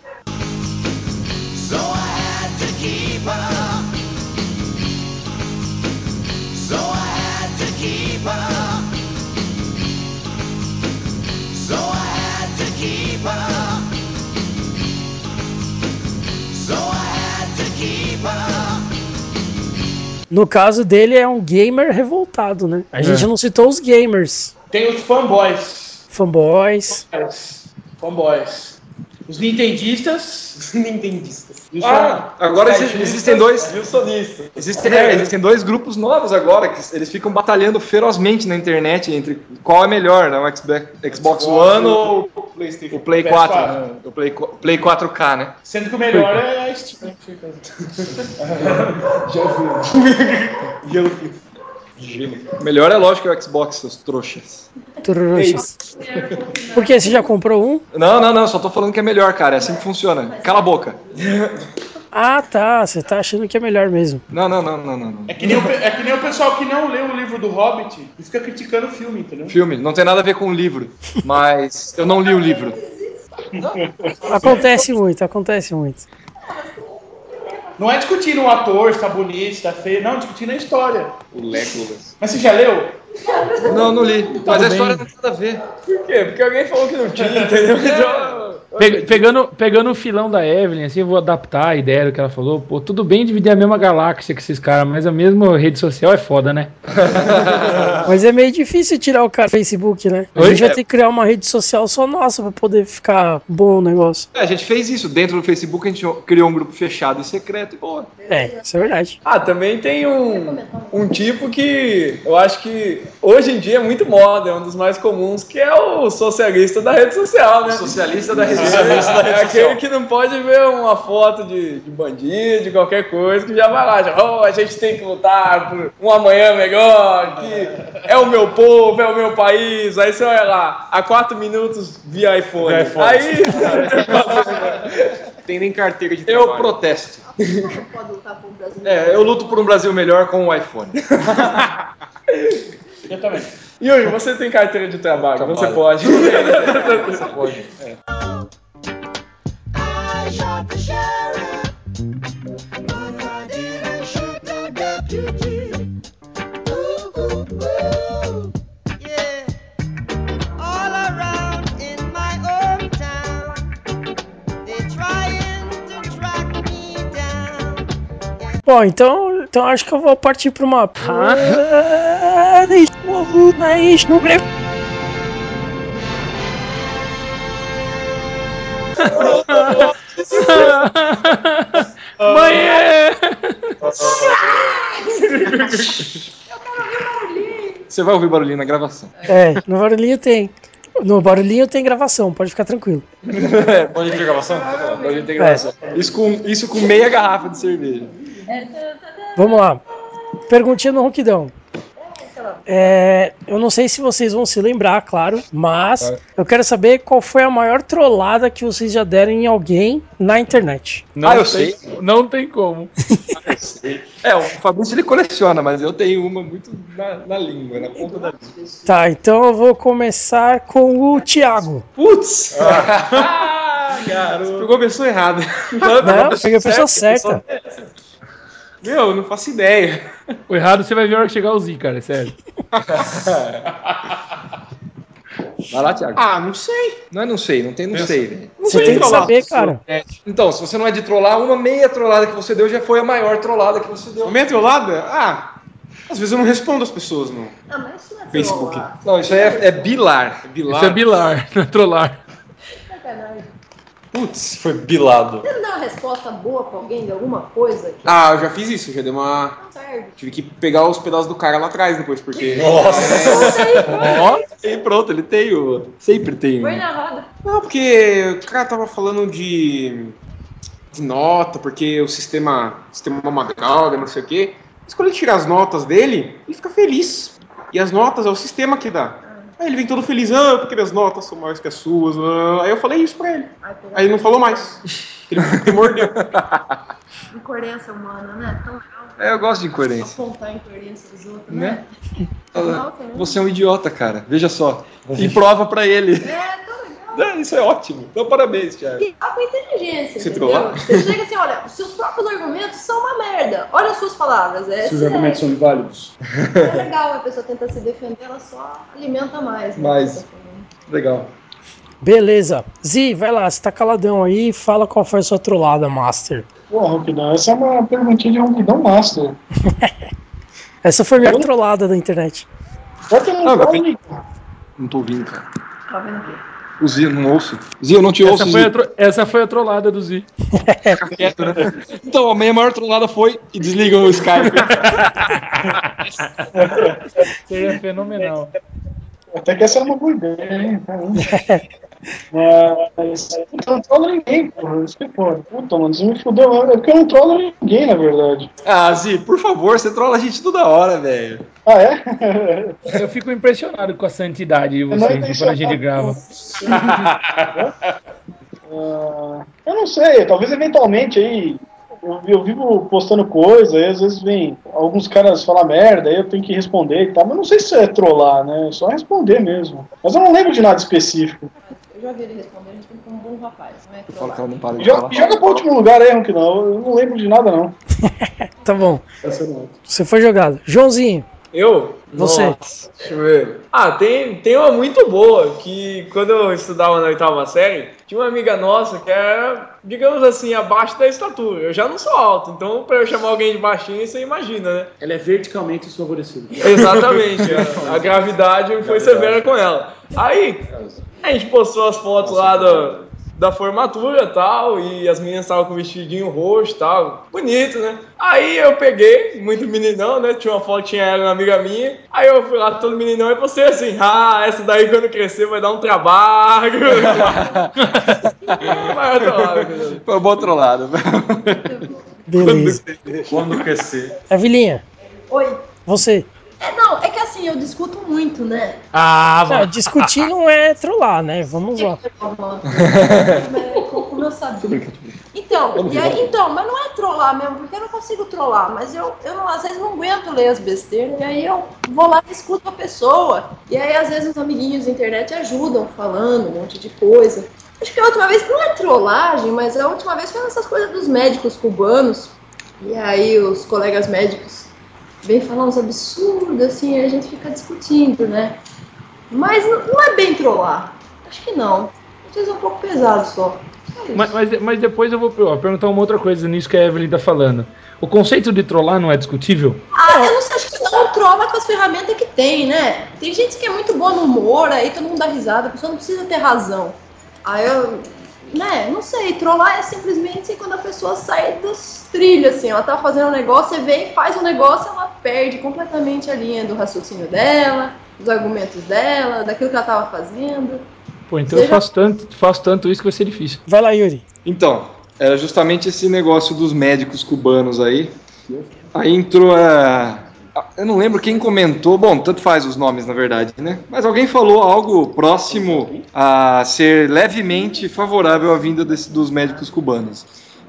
no caso dele é um gamer revoltado, né? A gente não citou os gamers. Tem os fanboys. Fanboys. Fanboys. Os nintendistas. Nintendistas. E os Ah, agora exi- existem dois. Wilsonistas. Existem, é, existem dois grupos novos agora que eles ficam batalhando ferozmente na internet entre qual é melhor, né? O Xbox, Xbox One ou o PlayStation. o Play PS4. 4, né? o Play, Play 4K, né? Sendo que o melhor é a Steam. Já ouvi. Melhor é lógico que é o Xbox, seus trouxas. Trouxas. Por que? Você já comprou um? Não, não, não, só tô falando que é melhor, cara. É assim que funciona. Cala a boca. Ah, tá. Você tá achando que é melhor mesmo. Não, não, não, não, não. não. É que, nem o, é que nem o pessoal que não leu o livro do Hobbit e fica criticando o filme, entendeu? Filme, não tem nada a ver com o livro. Mas eu não li o livro. Acontece muito, acontece muito. Não é discutindo o ator, se tá bonito, se tá feio, não, discutindo a história. O Legolas. Mas você já leu? Não, não li. Mas a bem. história não tem nada a ver. Por quê? Porque alguém falou que não tinha, entendeu? Então, Pe- pegando, pegando o filão da Evelyn, assim, eu vou adaptar a ideia do que ela falou. Pô, tudo bem dividir a mesma galáxia com esses caras, mas a mesma rede social é foda, né? Mas é meio difícil tirar o cara do Facebook, né? A Oi? gente vai ter que criar uma rede social só nossa pra poder ficar bom o negócio. É, a gente fez isso. Dentro do Facebook a gente criou um grupo fechado e secreto e boa. É, isso é verdade. Ah, também tem um, um tipo que eu acho que hoje em dia é muito moda, é um dos mais comuns, que é o socialista da rede social, né? Socialista da rede É, é aquele que não pode ver uma foto de, de bandido, de qualquer coisa, que já vai lá, já, oh, a gente tem que lutar por um amanhã melhor, que é o meu povo, é o meu país. Aí você olha lá, há quatro minutos via iPhone. Via iPhone. Aí, Tem nem carteira de Eu trabalho. protesto. Não pode lutar por um brasileiro. É, eu luto por um Brasil melhor com o iPhone. Eu também. Yuri, você tem carteira de trabalho, Trabalho. você pode. Você pode. É. Bom, então, então acho que eu vou partir pra uma. Mas no breve. Mãe! Você vai ouvir barulhinho na gravação. É, no barulhinho tem. No barulhinho tem gravação, pode ficar tranquilo. É, pode ter gravação? Pode ter gravação. Isso com, isso com meia garrafa de cerveja. Vamos lá. Perguntinha no ronquidão. É, eu não sei se vocês vão se lembrar, claro, mas eu quero saber qual foi a maior trollada que vocês já deram em alguém na internet. Não Ah, eu tem- sei. Não tem como. É, o Fabrício ele coleciona, mas eu tenho uma muito na, na língua, na ponta da língua. Tá, então eu vou começar com o Thiago. Putz! Ah, garoto. Pegou a pessoa errada. Não, eu peguei a pessoa certa. Meu, eu não faço ideia. O errado você vai ver a hora que chegar o Z, cara, é sério. Vai lá, Thiago. Ah, não sei. Não é não sei, não tem não sei. velho. Não Você sei tem que trollar saber, cara. É, então, se você não é de trollar, uma meia trollada que você deu já foi a maior trollada que você deu. A minha trollada? Ah, às vezes eu não respondo as pessoas no Ah, mas isso não é Facebook. trollar. Não, isso aí é, é bilar. Bilar. Isso é bilar, não é trollar. Sacanagem. Putz, foi bilado. Você não dá uma resposta boa pra alguém de alguma coisa que Ah, eu já fiz isso, já dei uma. não serve? Tive que pegar os pedaços do cara lá atrás depois, porque. Ó, e pronto, ele tem o. Sempre tem. Foi na roda. Não, porque o cara tava falando de, de nota, porque o sistema, o sistema é uma droga, não sei o quê. Mas quando ele tira as notas dele, ele fica feliz. E as notas é o sistema que dá. Aí ele vem todo feliz, ah, porque minhas notas são maiores que as suas. Aí eu falei isso pra ele. Ai, Aí ele não falou mais. Ele me mordeu. Incoerência humana, né? Tão legal. É, eu gosto de incoerência. Apontar a incoerência dos outros, Né? né? Né? Você é um idiota, cara. Veja só. E prova pra ele. É. É, Isso é ótimo. Então, parabéns, Thiago. E com inteligência, Você entendeu? trollar? Você chega assim, olha, os seus próprios argumentos são uma merda. Olha as suas palavras. É, Se os argumentos são inválidos. é legal, a pessoa tenta se defender, ela só alimenta mais. né? Mais. Legal. Beleza. Zi, vai lá, você tá caladão aí e fala qual foi a sua trollada, Master. Pô, Ronquidão, essa é uma perguntinha de Ronquidão Master. Essa foi a melhor trollada da internet. Não Ah, Não tô ouvindo, cara. Tá vendo aqui? O Zi, eu não ouço. Zi, eu não te ouço, Essa foi, Zi. a tro- essa foi a trollada do Z. Quieto, né? Então, a minha maior trollada foi e desliga o Skype. Seria fenomenal. Até que essa é uma boa ideia, hein? Caramba. Mas puta, eu não trolo ninguém, porra. Isso que é foda. Puta, mano, você me fudeu. É porque eu não trolo ninguém, na verdade. Ah, Zi, por favor, você trola a gente toda hora, velho. Ah, é? Eu fico impressionado com a santidade de vocês quando a gente grava. Ah, eu não sei, talvez eventualmente aí. Eu, eu vivo postando coisa, aí às vezes vem alguns caras falar merda, aí eu tenho que responder e tal, mas não sei se isso é trollar, né? É só responder mesmo. Mas eu não lembro de nada específico. Eu já vi ele responder, a gente tem como um bom rapaz, não é trollar. não para de Joga, joga pro último lugar aí, que não. Eu não lembro de nada, não. Tá bom. Não. Você foi jogado. Joãozinho, Eu? Você. Nossa, deixa eu ver. Ah, tem, tem uma muito boa, que quando eu estudava na oitava série, tinha uma amiga nossa que era, digamos assim, abaixo da estatura. Eu já não sou alto, então pra eu chamar alguém de baixinho, você imagina, né? Ela é verticalmente desfavorecida. Exatamente, a, a gravidade foi severa com ela. Aí, a gente postou as fotos lá da, da formatura e tal, e as meninas estavam com vestidinho roxo e tal, bonito, né? Aí eu peguei, muito meninão, né? Tinha uma fotinha ela, uma amiga minha. Aí eu fui lá todo meninão e postei assim: ah, essa daí quando crescer vai dar um trabalho. Vai dar trabalho, Foi um bom trollado. beleza. Quando crescer. A Vilinha, Oi. você. É, não, é que assim, eu discuto muito, né? Ah, Ah, discutir não é trollar, né? Vamos lá. Como eu sabia. Então, e aí, então, mas não é trollar mesmo, porque eu não consigo trollar, mas eu, eu não, às vezes não aguento ler as besteiras, e aí eu vou lá e escuto a pessoa. E aí, às vezes, os amiguinhos da internet ajudam falando um monte de coisa. Acho que a última vez não é trollagem, mas a última vez foi essas coisas dos médicos cubanos. E aí os colegas médicos vêm falar uns absurdos, assim, a gente fica discutindo, né? Mas não, não é bem trollar. Acho que não. Às vezes é um pouco pesado só. Isso. Mas, mas, mas depois eu vou ó, perguntar uma outra coisa nisso que a Evelyn tá falando. O conceito de trollar não é discutível? Ah, eu não sei, acho que cada um trola com as ferramentas que tem, né? Tem gente que é muito boa no humor, aí todo mundo dá risada, a pessoa não precisa ter razão. Aí eu, né, não sei, trollar é simplesmente quando a pessoa sai dos trilhos, assim, ela tá fazendo um negócio, você vem e faz um negócio, ela perde completamente a linha do raciocínio dela, dos argumentos dela, daquilo que ela tava fazendo. Pô, então eu Seja- faço tanto, faço tanto isso que vai ser difícil. Vai lá, Yuri. Então, era justamente esse negócio dos médicos cubanos aí. Aí entrou a. Eu não lembro quem comentou, bom, tanto faz os nomes na verdade, né? Mas alguém falou algo próximo a ser levemente favorável à vinda desse- dos médicos cubanos.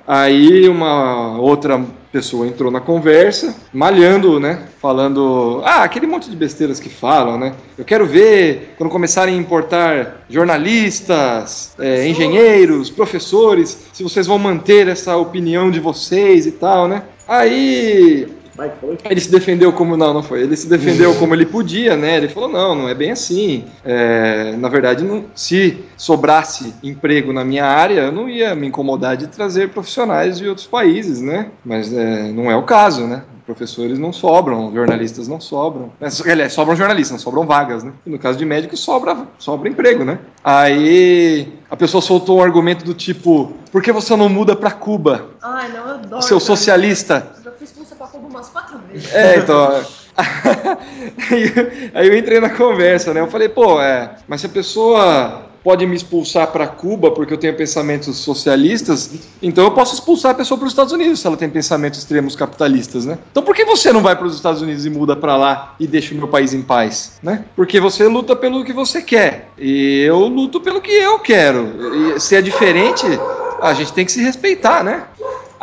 Aí uma outra pessoa entrou na conversa, malhando, né? Falando, ah, aquele monte de besteiras que falam, né? Eu quero ver quando começarem a importar jornalistas, é, engenheiros, professores, se vocês vão manter essa opinião de vocês e tal, né? Aí Vai, foi. ele se defendeu como. Não, não foi. Ele se defendeu como ele podia, né? Ele falou: não, não é bem assim. É, na verdade, não- se sobrasse emprego na minha área, eu não ia me incomodar de trazer profissionais de outros países, né? Mas é, não é o caso, né? Professores não sobram, jornalistas não sobram. Mas, Aliás, sobram jornalistas, não sobram vagas, né? E no caso de médico, sobra, sobra emprego, né? Aí a pessoa soltou um argumento do tipo: por que você não muda para Cuba, Ai, não, eu adoro. seu socialista? Fui expulsa pra Cuba umas quatro vezes. É, então. aí, aí eu entrei na conversa, né? Eu falei, pô, é, mas se a pessoa pode me expulsar para Cuba porque eu tenho pensamentos socialistas, então eu posso expulsar a pessoa para os Estados Unidos se ela tem pensamentos extremos capitalistas, né? Então por que você não vai para os Estados Unidos e muda para lá e deixa o meu país em paz, né? Porque você luta pelo que você quer e eu luto pelo que eu quero. E se é diferente, a gente tem que se respeitar, né?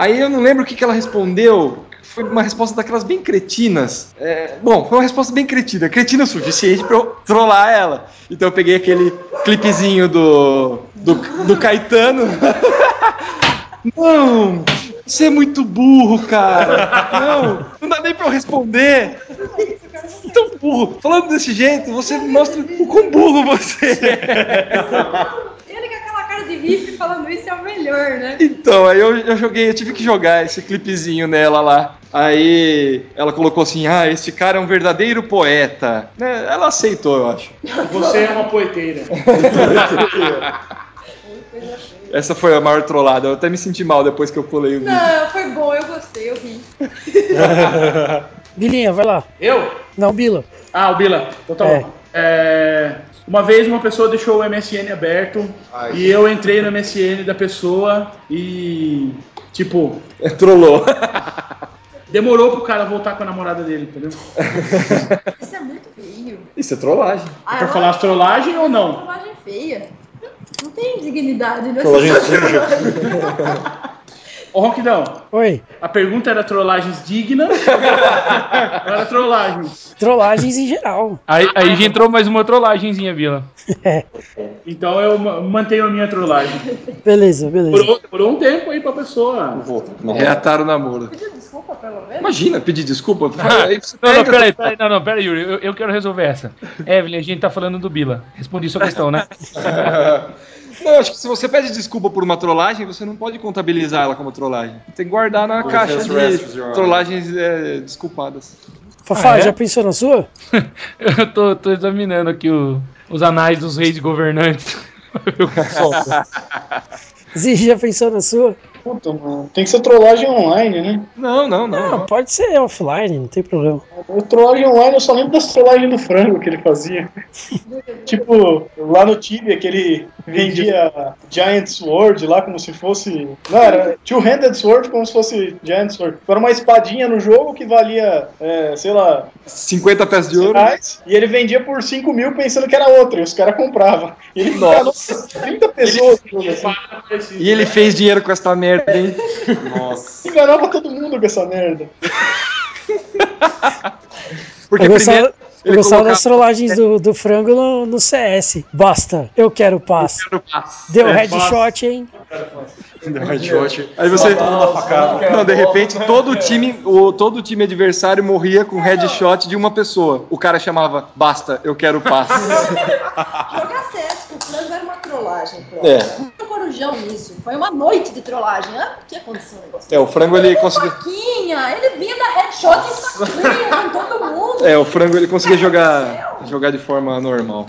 Aí eu não lembro o que, que ela respondeu. Foi uma resposta daquelas bem cretinas. É, bom, foi uma resposta bem cretina. Cretina o suficiente pra eu trollar ela. Então eu peguei aquele clipezinho do, do, do Caetano. Não! Você é muito burro, cara! Não! Não dá nem pra eu responder! Tão burro! Falando desse jeito, você mostra o quão burro você é! Riff falando isso é o melhor, né? Então, aí eu, eu joguei, eu tive que jogar esse clipezinho nela lá. Aí ela colocou assim: ah, esse cara é um verdadeiro poeta. Né, Ela aceitou, eu acho. Você é uma poeteira. Essa foi a maior trollada. Eu até me senti mal depois que eu pulei o vídeo. Não, foi bom, eu gostei, eu ri. Bilinha, vai lá. Eu? Não, Bila. Ah, o Bila. Então tá É. bom. É, Uma vez uma pessoa deixou o MSN aberto Ai. e eu entrei no MSN da pessoa e, tipo, Trollou. demorou pro cara voltar com a namorada dele, entendeu? Isso é muito feio. Isso é trollagem. Ah, Pra eu falar trollagem ou não? trollagem feia. Não tem dignidade, né? Trollagem suja. Ô, Ronquidão, Oi. a pergunta era trollagens dignas ou era trollagens? Trollagens em geral. Aí, aí já entrou mais uma trollagenzinha, Vila. Então eu ma- mantenho a minha trollagem. Beleza, beleza. Demorou, demorou um tempo aí pra pessoa. Reataram o namoro. Pediu desculpa, pelo menos. Imagina pedir desculpa. Aí você Não, não, peraí, peraí, não, não, peraí, Yuri, eu, eu quero resolver essa. Evelyn, a gente tá falando do Bila. Respondi sua questão, né? Não, acho que se você pede desculpa por uma trollagem, você não pode contabilizar ela como trollagem. Tem que guardar na caixa has rest, de trollagens é, desculpadas. Fafá, Ah, é? já pensou na sua? Eu tô, tô examinando aqui o- os anais dos reis governantes. Eu solto. Zizi, já pensou na sua? Puta, mano. Tem que ser trollagem online, né? Não, não, não. Não, pode ser offline, não tem problema. O trollagem online eu só lembro das trollagens do frango que ele fazia. tipo, lá no Tibia que ele vendia Giant Sword lá como se fosse. Não, era Two-Handed Sword como se fosse Giant Sword. Era uma espadinha no jogo que valia, é, sei lá, 50 peças de ouro. reais, e ele vendia por 5 mil pensando que era outra, e os caras compravam. E ele enganou 30 pessoas no jogo assim. E ele fez dinheiro com esta merda, hein? Nossa. Enganava todo mundo com essa merda. Porque eu gostava, primeiro eu ele gostava das trollagens do, do frango no, no CS. Basta, eu quero paz. Deu É, headshot, hein? Aí você. Não, de repente todo o time, o, todo o time adversário morria com headshot de uma pessoa. O cara chamava, basta, eu quero paz. Jogar CS com o frango era uma trollagem. Pronto. É. Corujão nisso. Foi uma noite de trollagem. Ah, o que aconteceu no negócio? É, o frango ele conseguiu. Faquinha, ele vinha da headshot e faquinha com todo mundo. É, o frango ele conseguia jogar, jogar de forma normal.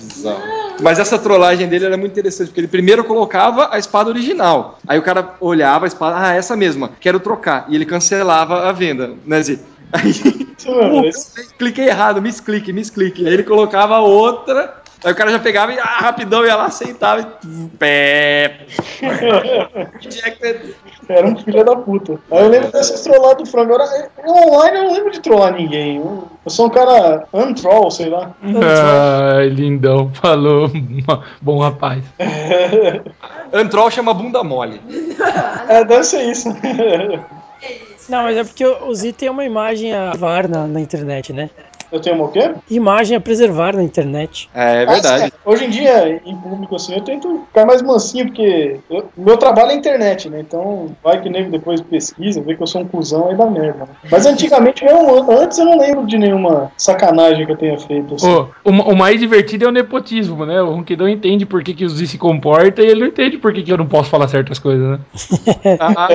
Mas essa trollagem dele era muito interessante, porque ele primeiro colocava a espada original. Aí o cara olhava a espada, ah, essa mesma, quero trocar. E ele cancelava a venda, né, Zé? Aí, esse- cliquei errado, misclick, misclick. Aí ele colocava outra, aí o cara já pegava e ah, rapidão ia lá, aceitava e. Pé. Era um filho da puta. Aí eu lembro desses trollados do frango. Agora, eu, online eu não lembro de trollar ninguém. Eu, eu sou um cara untroll, sei lá. Ai, lindão, falou. Bom rapaz. Antrol chama bunda mole. É, deve ser isso. Não, mas é porque o Z tem uma imagem a var na, na internet, né? Eu tenho uma o quê? Imagem a preservar na internet. É, é verdade. Hoje em dia, em público, assim, eu tento ficar mais mansinho, porque eu- o meu trabalho é internet, né? Então, vai que nego depois pesquisa, vê que eu sou um cuzão, aí dá merda. né? Mas antigamente, eu, antes eu não lembro de nenhuma sacanagem que eu tenha feito. Assim. Ô, o, o mais divertido é o nepotismo, né? O Ronquidão entende por que, que o Z se comporta e ele não entende por que, que eu não posso falar certas coisas, né? Ah,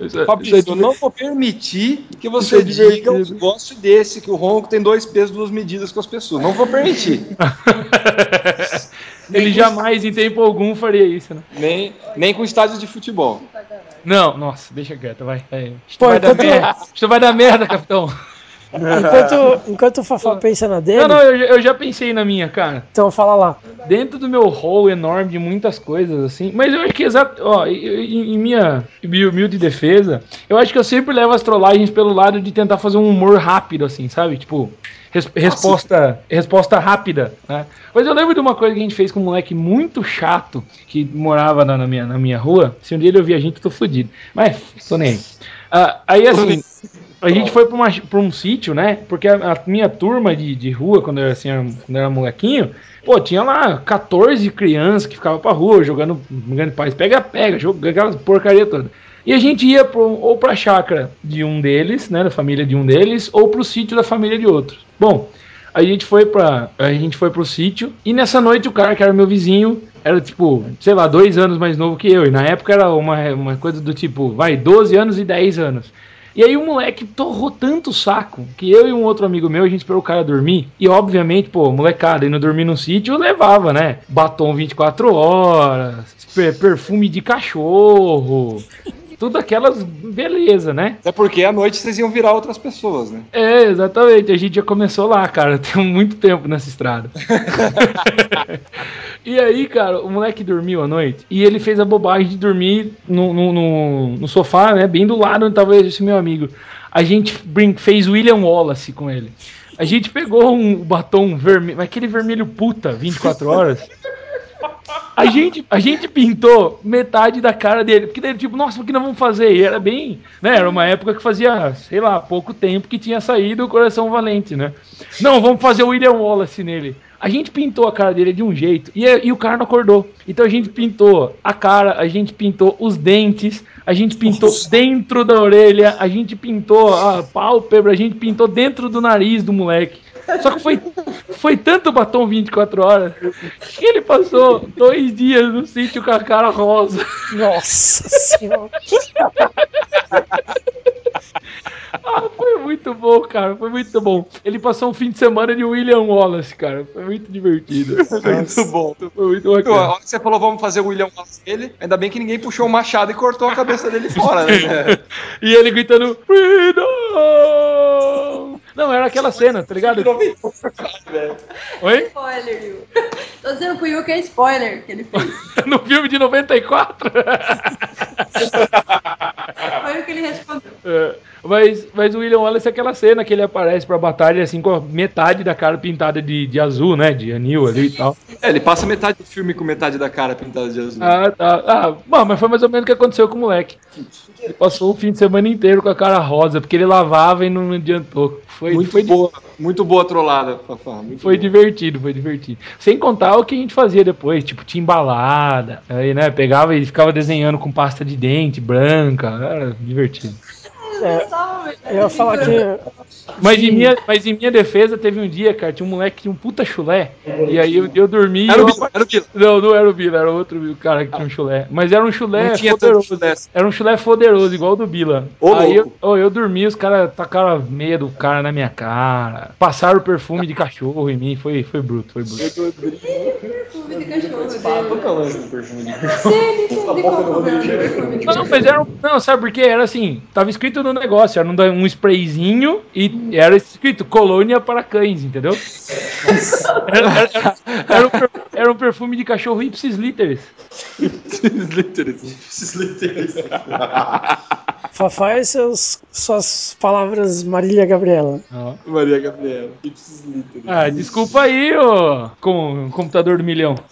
Isso Fabrício, isso é eu não vou permitir que você é diga um negócio desse, que o Ronco tem dois pesos, duas medidas com as pessoas. Não vou permitir. Ele jamais, em tempo algum, faria isso, né? nem, nem com estádios de futebol. Não, nossa, deixa quieto, vai. É, isso, Pô, vai dar enquanto- merda. isso vai dar merda, capitão. Enquanto, enquanto o Fafá pensa na dele, Não, não, eu, já- eu já pensei na minha, cara. então fala lá. Dentro do meu rol enorme de muitas coisas, assim. Mas eu acho que exato. Ó, em, em minha humilde defesa, eu acho que eu sempre levo as trollagens pelo lado de tentar fazer um humor rápido, assim, sabe? Tipo. res- resposta, resposta rápida, né? Mas eu lembro de uma coisa que a gente fez com um moleque muito chato que morava na, na minha, na minha rua. Se um dia ele ouvir a gente, eu tô fudido. Mas, tô nem aí. Ah, aí assim, a gente foi pra, uma- pra um sítio, né? Porque a, a minha turma de, de rua, quando eu, era, assim, quando eu era molequinho, pô, tinha lá 14 crianças que ficavam pra rua jogando, jogando paz, pega-pega, jogando aquelas porcaria toda. E a gente ia pro, ou pra chácara de um deles, né, da família de um deles, ou pro sítio da família de outro. Bom, a gente foi para a gente foi pro sítio e nessa noite o cara que era meu vizinho era tipo, sei lá, dois anos mais novo que eu. E na época era uma, uma coisa do tipo, vai, 12 anos e 10 anos. E aí o moleque torrou tanto o saco que eu e um outro amigo meu, a gente esperou o cara dormir. E obviamente, pô, molecada, indo dormir no sítio, eu levava, né? Batom 24 horas, per- perfume de cachorro, tudo aquelas beleza, né? Até porque à noite vocês iam virar outras pessoas, né? É, exatamente. A gente já começou lá, cara. Tem muito tempo nessa estrada. e aí, cara, o moleque dormiu à noite e ele fez a bobagem de dormir no, no, no- no sofá, né? Bem do lado onde tava esse meu amigo. A gente fez William Wallace com ele. A gente pegou um batom vermelho, aquele vermelho puta, 24 horas. A gente, a gente pintou metade da cara dele, porque daí, tipo, nossa, o que nós vamos fazer? E era bem, né? Era uma época que fazia, sei lá, pouco tempo que tinha saído o Coração Valente, né? Não, vamos fazer o William Wallace nele. A gente pintou a cara dele de um jeito e, e o cara não acordou. Então a gente pintou a cara, a gente pintou os dentes, a gente pintou dentro da orelha, a gente pintou a pálpebra, a gente pintou dentro do nariz do moleque. Só que foi, foi tanto batom 24 horas que ele passou dois dias no sítio com a cara rosa. Nossa senhora. Ah, foi muito bom, cara. Foi muito bom. Ele passou um fim de semana de William Wallace, cara. Foi muito divertido. Muito bom. Foi muito A bacana. hora que você falou, vamos fazer o William Wallace dele, ainda bem que ninguém puxou o machado e cortou a cabeça dele fora, né? E ele gritando Freedom! Não, era aquela cena, tá ligado? Oi? Spoiler, Yu. Tô dizendo pro Yu que é spoiler que ele fez. No filme de 94? Foi o que ele respondeu. É, mas, mas o William Wallace é aquela cena que ele aparece pra batalha assim com a metade da cara pintada de, de azul, né? De anil ali e tal. É, ele passa metade do filme com metade da cara pintada de azul. Ah, tá. Ah, bom, mas foi mais ou menos o que aconteceu com o moleque. Ele passou o fim de semana inteiro com a cara rosa, porque ele lavava e não adiantou. Foi, muito foi, boa, muito boa trollada, Fafá. Foi boa. divertido, foi divertido. Sem contar o que a gente fazia depois, tipo, tinha embalada. Aí, né, pegava e ficava desenhando com pasta de dente branca. Era divertido. Eu ia falar que. Mas em, minha, mas em minha defesa, teve um dia, cara, tinha um moleque que tinha um puta chulé. E aí eu, eu dormi. Era o Bila, era o Bila. Não, não era o Bila, era outro cara que tinha um chulé. Mas era um chulé Não tinha tanto poderoso. chulé. Era um chulé poderoso, igual o do Bila. Ô, aí eu, eu dormi, os caras tacaram meia do cara na minha cara. Passaram perfume de cachorro em mim. Foi, foi bruto, foi bruto. Perfume de cachorro? lance do perfume qual problema perfume de Não, mas era um, Não, sabe por quê? Era assim, tava escrito no negócio, era um, um sprayzinho e era escrito colônia para cães, entendeu? Era, era- era- um, per- era um perfume de cachorro Ipsis Litters. Fafá e seus, suas palavras Marília Gabriela. Maria Gabriela. Ipsis literis. Ah, desculpa aí, ô, com computador do milhão.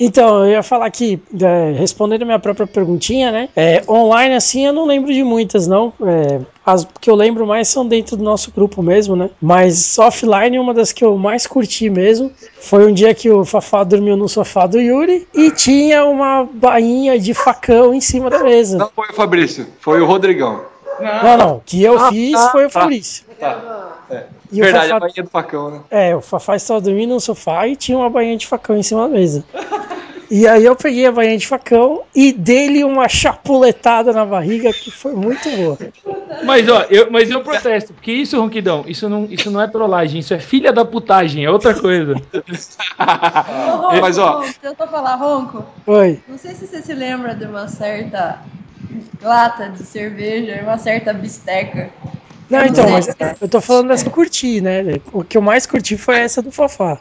Então, eu ia falar aqui, é, respondendo a minha própria perguntinha, né? É, online, assim, eu não lembro de muitas, não. É, as que eu lembro mais são dentro do nosso grupo mesmo, né? Mas offline, uma das que eu mais curti mesmo foi um dia que o Fafá dormiu no sofá do Yuri e tinha uma bainha de facão em cima da mesa. Não foi o Fabrício, foi o Rodrigão. Não, não. que eu fiz foi o Fabrício. E o Verdade, a Fafá- bainha do facão, né? É, o Fafá estava dormindo no sofá e tinha uma bainha de facão em cima da mesa. E aí eu peguei a bainha de facão e dei-lhe uma chapuletada na barriga que foi muito boa. Mas, ó, eu, mas eu protesto, porque isso, Ronquidão, isso não, isso não é trollagem, isso é filha da putagem, é outra coisa. Ô, Ronco, Mas, ó. Ronco, eu só falar, Ronco. Oi. Não sei se você se lembra de uma certa lata de cerveja uma certa bisteca. Não, então, mas eu tô falando dessa que eu curti, né? O que eu mais curti foi essa do Fafá.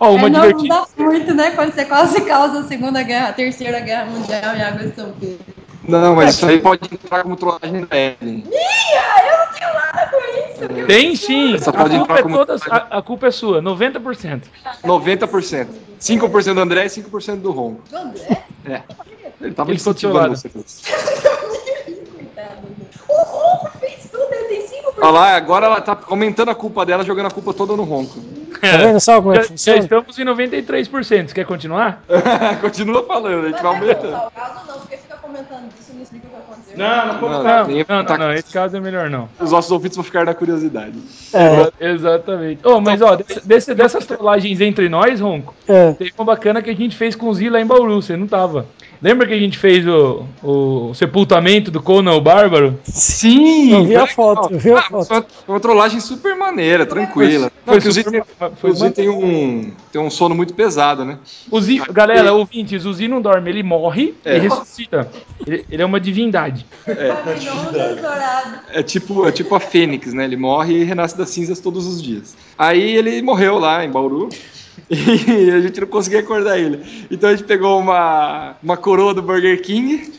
Ó, uma É, não, não divertida. dá muito, né? Quando você quase causa a Segunda Guerra, a Terceira Guerra Mundial em Águas Pedro. Não, mas isso aí pode entrar como trollagem da Evelyn. Ih, eu não tenho nada com isso. Tem sim, Essa a pode culpa, entrar é como- toda, a, a culpa é sua, 90%. 90%. 5% do André e 5% do Ron. Do André? É. Ele tava Ele incentivando você. Coitado. O Ronco fez tudo, ele tem 5%. Olha lá, agora ela tá aumentando a culpa dela, jogando a culpa toda no Ronco. Tá vendo só como é Já, que já funciona? estamos em 93%. Você quer continuar? Continua falando, a gente vai é aumentando. não, porque fica comentando isso, não explica o que aconteceu. Não, não Não, Não, não, tá- não, não, esse caso é melhor não. Os nossos ouvintes vão ficar na curiosidade. É, Exatamente. Oh, mas ó, desse- dessas trollagens entre nós, Ronco, é. teve uma bacana que a gente fez com o Zila em Bauru, você não tava. Lembra que a gente fez o, o sepultamento do Conan o Bárbaro? Sim! Eu vi a foto, eu vi a Ah, foto. Foi uma, foi uma trollagem super maneira, tranquila. Foi Não, inclusive, super- tem, foi inclusive tem, um, tem um sono muito pesado, né? O galera, ouvintes, o Zi não dorme, ele morre É. e ressuscita. Ele, ele é uma divindade. É tipo, é tipo a Fênix, né? Ele morre e renasce das cinzas todos os dias. Aí ele morreu lá em Bauru. E a gente não conseguia acordar ele. Então a gente pegou uma, uma coroa do Burger King,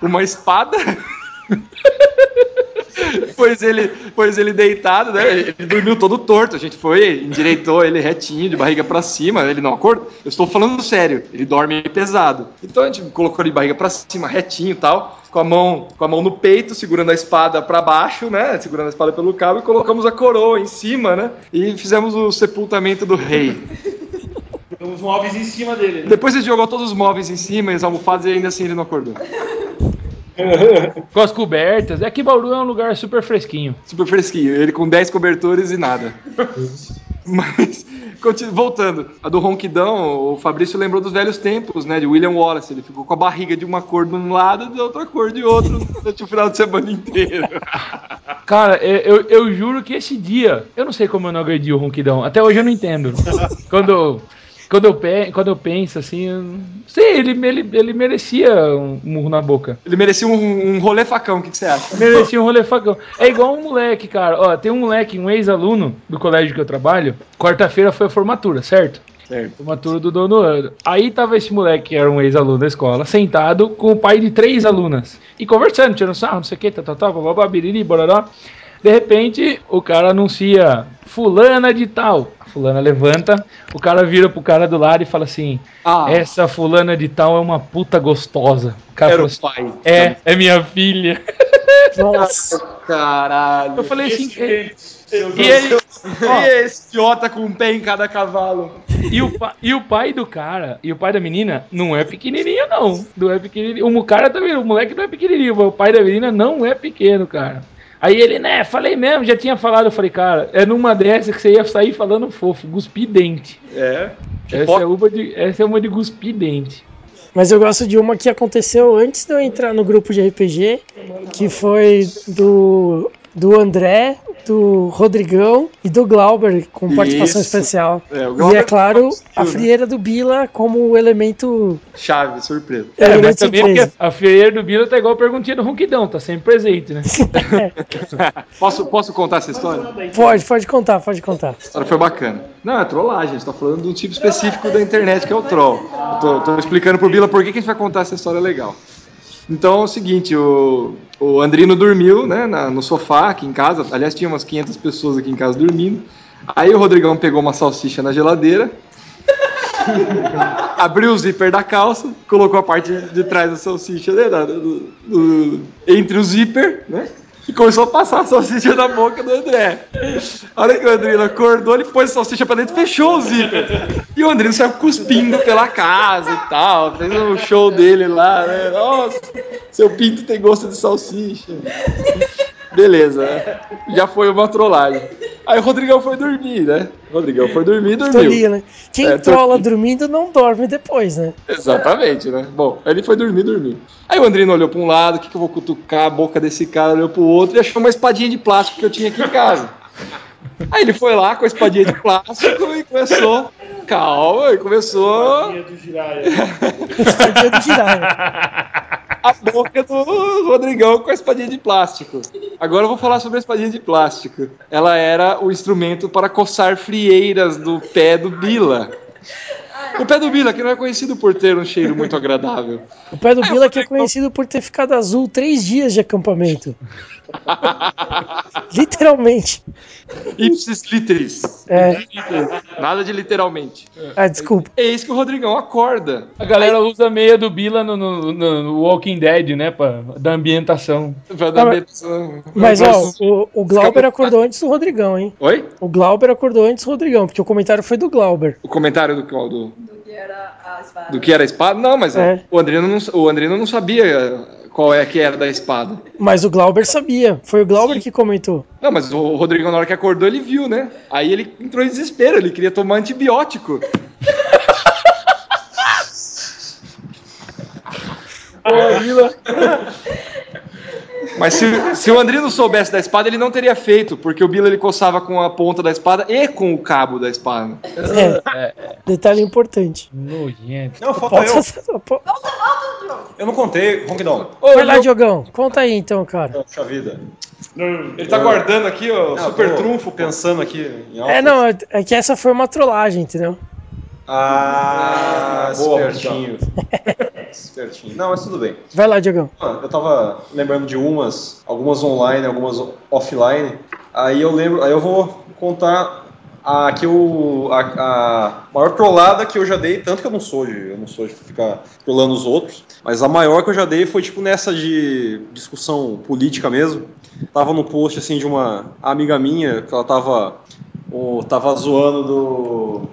uma espada, pôs ele, pôs ele deitado, né? Ele dormiu todo torto. A gente foi, endireitou ele retinho, de barriga pra cima. Ele não acordou. Eu estou falando sério, ele dorme pesado. Então a gente colocou ele de barriga pra cima, retinho e tal, com a mão, com a mão no peito, segurando a espada pra baixo, né? Segurando a espada pelo cabo e colocamos a coroa em cima, né? E fizemos o sepultamento do rei. Uns móveis em cima dele. né? Depois gente jogou todos os móveis em cima e as almofadas e ainda assim ele não acordou. Com as cobertas. É que Bauru é um lugar super fresquinho. Super fresquinho, ele com 10 cobertores e nada. Mas, voltando, a do Ronquidão, o Fabrício lembrou dos velhos tempos, né, de William Wallace. Ele ficou com a barriga de uma cor de um lado e da outra cor de outro durante o final de semana inteiro. Cara, é, eu, eu juro que esse dia, eu não sei como eu não agredi o Ronquidão. Até hoje eu não entendo. quando, quando, eu, pe- quando eu penso assim, eu não sei, ele, ele, ele merecia um murro na boca. Ele merecia um, um rolê facão, o que, que você acha? Merecia um rolê facão. É igual um moleque, cara. Ó, tem um moleque, um ex-aluno do colégio que eu trabalho. Quarta-feira foi a formatura, certo? Certo. Formatura do nono ano. Aí tava esse moleque, que era um ex-aluno da escola, sentado com o pai de três alunas. E conversando, tirando sarro, não sei o que, tal, tal, tal, bababá, biriri, bororó. De repente, o cara anuncia fulana de tal. Fulana levanta, o cara vira pro cara do lado e fala assim: Ah. Essa fulana de tal é uma puta gostosa. O cara Era falou o assim, pai. É, é minha filha. Nossa. Caralho. Eu falei assim. Esse E ele, E esse idiota com um pé em cada cavalo. E o, e o pai do cara, e o pai da menina, não é pequenininho, não. Não é pequenininho. O cara também, o moleque não é pequenininho, mas o pai da menina não é pequeno, cara. Aí ele, né, falei mesmo, já tinha falado. Eu falei, cara, é numa dessa que você ia sair falando fofo, cuspir dente. É. Essa é uma de, essa é uma de cuspir dente. Mas eu gosto de uma que aconteceu antes de eu entrar no grupo de RPG, que foi do, do André, do Rodrigão e do Glauber, com participação Isso. especial. É, o e Glauber é claro, a frieira do Bila como elemento. Chave, surpresa. É, mas elemento também surpresa. porque a feira do Bila tá igual a perguntinha do Ronquidão, tá sempre presente, né? Posso, posso contar essa história? Pode, pode contar, pode contar. A história foi bacana. Não, é trollagem, a gente tá falando de um tipo específico da internet que é o troll. Eu tô, tô explicando pro Bila por que, que a gente vai contar essa história legal. Então é o seguinte, o, o Andrino dormiu né, na- no sofá aqui em casa. Aliás, tinha umas 500 pessoas aqui em casa dormindo. Aí o Rodrigão pegou uma salsicha na geladeira, abriu o zíper da calça, colocou a parte de trás da salsicha né, do- do- entre o zíper, né? E começou a passar a salsicha na boca do André. A hora que o Andrino acordou, ele pôs a salsicha pra dentro e fechou o zíper. E o Andrino saiu cuspindo pela casa e tal. Fez o show dele lá, né? Nossa, seu pinto tem gosto de salsicha. Beleza, né? Já foi uma trollagem. Aí o Rodrigão foi dormir, né? O Rodrigão foi dormir e dormiu. Tolia, né? Quem É, trola dormindo não dorme depois, né? Exatamente, né? Bom, aí ele foi dormir, dormiu. Aí o Andrino olhou pra um lado, o que, que eu vou cutucar a boca desse cara, olhou pro outro e achou uma espadinha de plástico que eu tinha aqui em casa. Aí ele foi lá com a espadinha de plástico e começou. Calma, e começou Dia do Jiraya. Espadinha do Jiraiya. a boca do Rodrigão com a espadinha de plástico. Agora eu vou falar sobre a espadinha de plástico. Ela era o instrumento para coçar frieiras do pé do Bila. O pé do Bila, que não é conhecido por ter um cheiro muito agradável. O pé do Bila que é conhecido por ter ficado azul três dias de acampamento. Literalmente. Ipsis literis. É. Nada de literalmente. Ah, desculpa. Eis que o Rodrigão acorda. A galera usa a meia do Bila no, no- no- no Walking Dead, né? Pra, da ambientação. Pra dar Não, benção. Mas ó, o, o Glauber acordou antes do Rodrigão, hein? Oi? O Glauber acordou antes do Rodrigão, porque o comentário foi do Glauber. O comentário do, qual? do, era a espada. do que era a espada? Não, mas É. o, Andrino não, o Andrino não sabia qual é que era da espada. Mas o Glauber sabia. Foi o Glauber que comentou. Não, mas o Rodrigão, na hora que acordou, ele viu, né? Aí ele entrou em desespero, ele queria tomar antibiótico. Bila. Mas se, se o André não soubesse da espada, ele não teria feito, porque o Bila ele coçava com a ponta da espada e com o cabo da espada. É, detalhe importante. Nojento. Não, falta eu. Posso- po- Eu não contei, Honk Dong. Vai lá, Diogão. Conta aí então, cara. Puxa vida. Ele tá guardando aqui, ó, Não, super tô trunfo. Pensando aqui em algo. É, não, é- é que essa foi uma trollagem, entendeu? Ah, Boa, espertinho. espertinho. Não, mas tudo bem. Vai lá, Diogão. Ah, Eu tava lembrando de umas, algumas online, algumas offline. Aí eu lembro, aí eu vou contar a que eu, a, a maior trollada que eu já dei, tanto que eu não sou de, eu não sou de ficar trollando os outros, mas a maior que eu já dei foi tipo nessa de discussão política mesmo. Tava no post assim de uma amiga minha que ela tava o, tava zoando do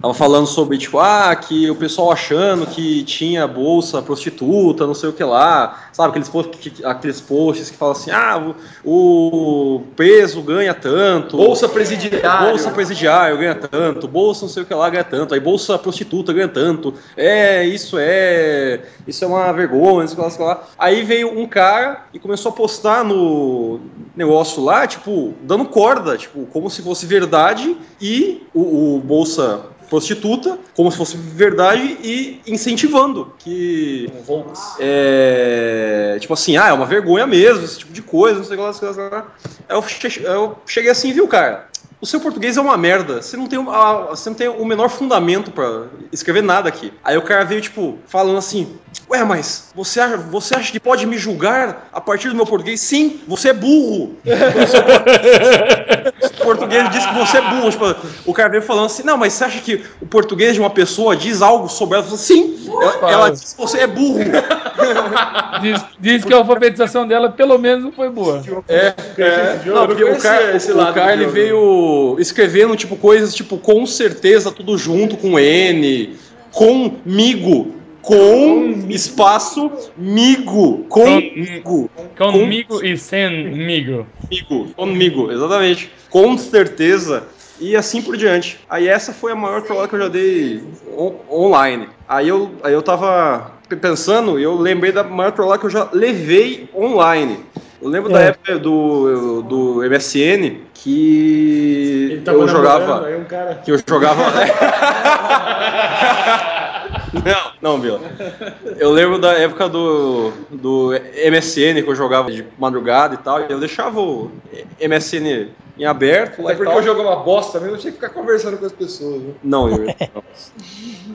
Tava falando sobre, tipo, ah, que o pessoal achando que tinha bolsa prostituta, não sei o que lá, sabe? Aqueles, posts que, aqueles posts que falam assim, ah, o, o preso ganha tanto. Bolsa presidiário. Bolsa presidiário ganha tanto, bolsa não sei o que lá ganha tanto, aí bolsa prostituta ganha tanto. É, isso é. Isso é uma vergonha, não sei o que lá, sei lá. Aí veio um cara e começou a postar no negócio lá, tipo, dando corda, tipo, como se fosse verdade e o, o bolsa prostituta, como se fosse verdade e incentivando que é, tipo assim, ah, é uma vergonha mesmo, esse tipo de coisa, não sei o que lá, eu cheguei assim, viu, cara? O seu português é uma merda. Você não tem, a- você não tem o menor fundamento pra escrever nada aqui. Aí o cara veio, tipo, falando assim: Ué, mas você acha, você acha que pode me julgar a partir do meu português? Sim, você é burro. O português diz que você é burro. Tipo, o cara veio falando assim: Não, mas você acha que o português de uma pessoa diz algo sobre ela? Sim, ela, ela diz que você é burro. Diz, diz que a alfabetização dela pelo menos não foi boa. É, não, porque o cara, o cara ele veio escrevendo tipo coisas tipo com certeza tudo junto com N, comigo, com espaço migo, comigo, Comigo e semigo. comigo, comigo, exatamente, com certeza. E assim por diante. Aí essa foi a maior trollada que eu já dei on- online. Aí eu, aí eu tava pensando e eu lembrei da maior trollada que eu já levei online. Eu lembro da É. época do, do MSN que tava eu jogava. um cara. Que eu jogava. não, não, Bila. Eu lembro da época do, do MSN que eu jogava de madrugada e tal, e eu deixava o MSN em aberto lá É e porque tal. o jogo é uma bosta mesmo, eu tinha que ficar conversando com as pessoas. Né? Não, eu. não.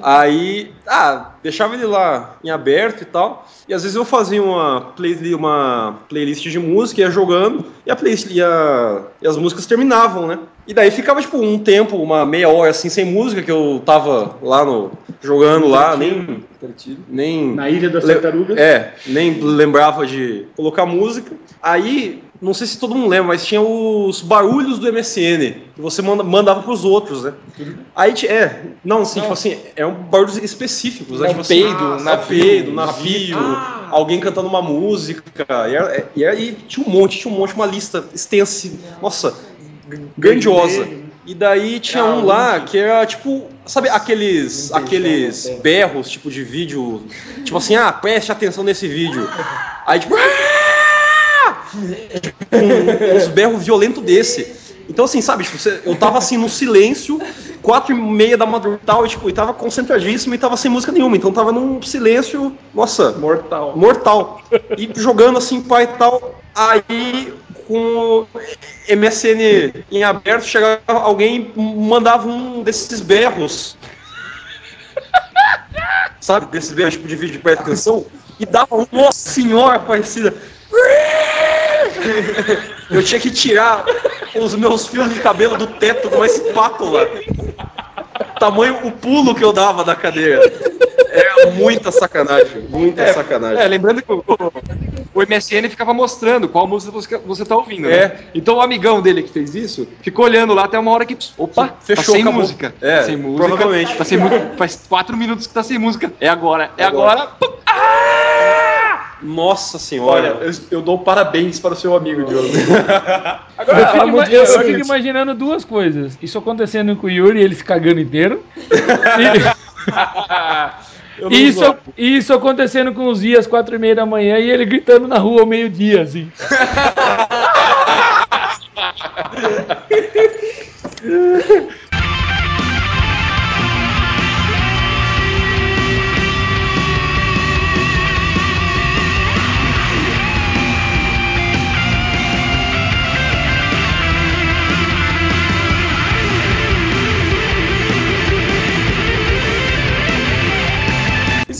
Aí, ah, deixava ele lá em aberto e tal. E às vezes eu fazia uma, play, uma playlist de música, ia jogando, e, a playlist, e, a- e as músicas terminavam, né? E daí ficava, tipo, um tempo, uma meia hora assim, sem música, que eu tava lá no. jogando lá, nem. Nem. Na Ilha das Tartarugas. É, nem lembrava de colocar música. Aí, não sei se todo mundo lembra, mas tinha os barulhos do MSN que você manda, mandava pros outros, né? Aí, é, não, assim, tipo assim, é um barulhos específicos, né? Tipo assim, peido, ah, navio, peido, navio, alguém cantando uma música. E, e aí tinha um monte, tinha um monte, uma lista extensa, nossa, grandiosa. E daí tinha um lá que era tipo, sabe aqueles aqueles berros tipo de vídeo, tipo assim, ah, preste atenção nesse vídeo. Aí tipo, "Ah!" um, uns berros violentos desse. Então assim, sabe, tipo, você- eu tava assim no silêncio, quatro e meia da madrugada e tal, e, tipo, e tava concentradíssimo e tava sem música nenhuma, então tava num silêncio, nossa, Mortal. mortal. E jogando assim, pai e tal. Aí, com MSN em aberto, chegava alguém e mandava um desses berros. Sabe, desses berros tipo de vídeo de presta atenção. E dava um, nossa senhora, parecida. Eu tinha que tirar os meus fios de cabelo do teto com uma espátula. Tamanho o pulo que eu dava da cadeira. Era muita sacanagem, muita sacanagem. É, lembrando que o, o MSN ficava mostrando qual música você, você tá ouvindo, né? É. Então o amigão dele que fez isso ficou olhando lá até uma hora que. Opa, Fechou, tá sem acabou. música. É, tá sem música. provavelmente. Tá sem. Faz quatro minutos que tá sem música. É agora, é Agora. agora. Nossa senhora. Olha, eu, eu dou parabéns para o seu amigo, Diogo. Agora, eu, fico, ima- eu fico imaginando duas coisas. Isso acontecendo com o Yuri, ele se cagando inteiro. E, Isso, isso acontecendo com os dias, quatro e meia da manhã, e ele gritando na rua ao meio-dia, assim.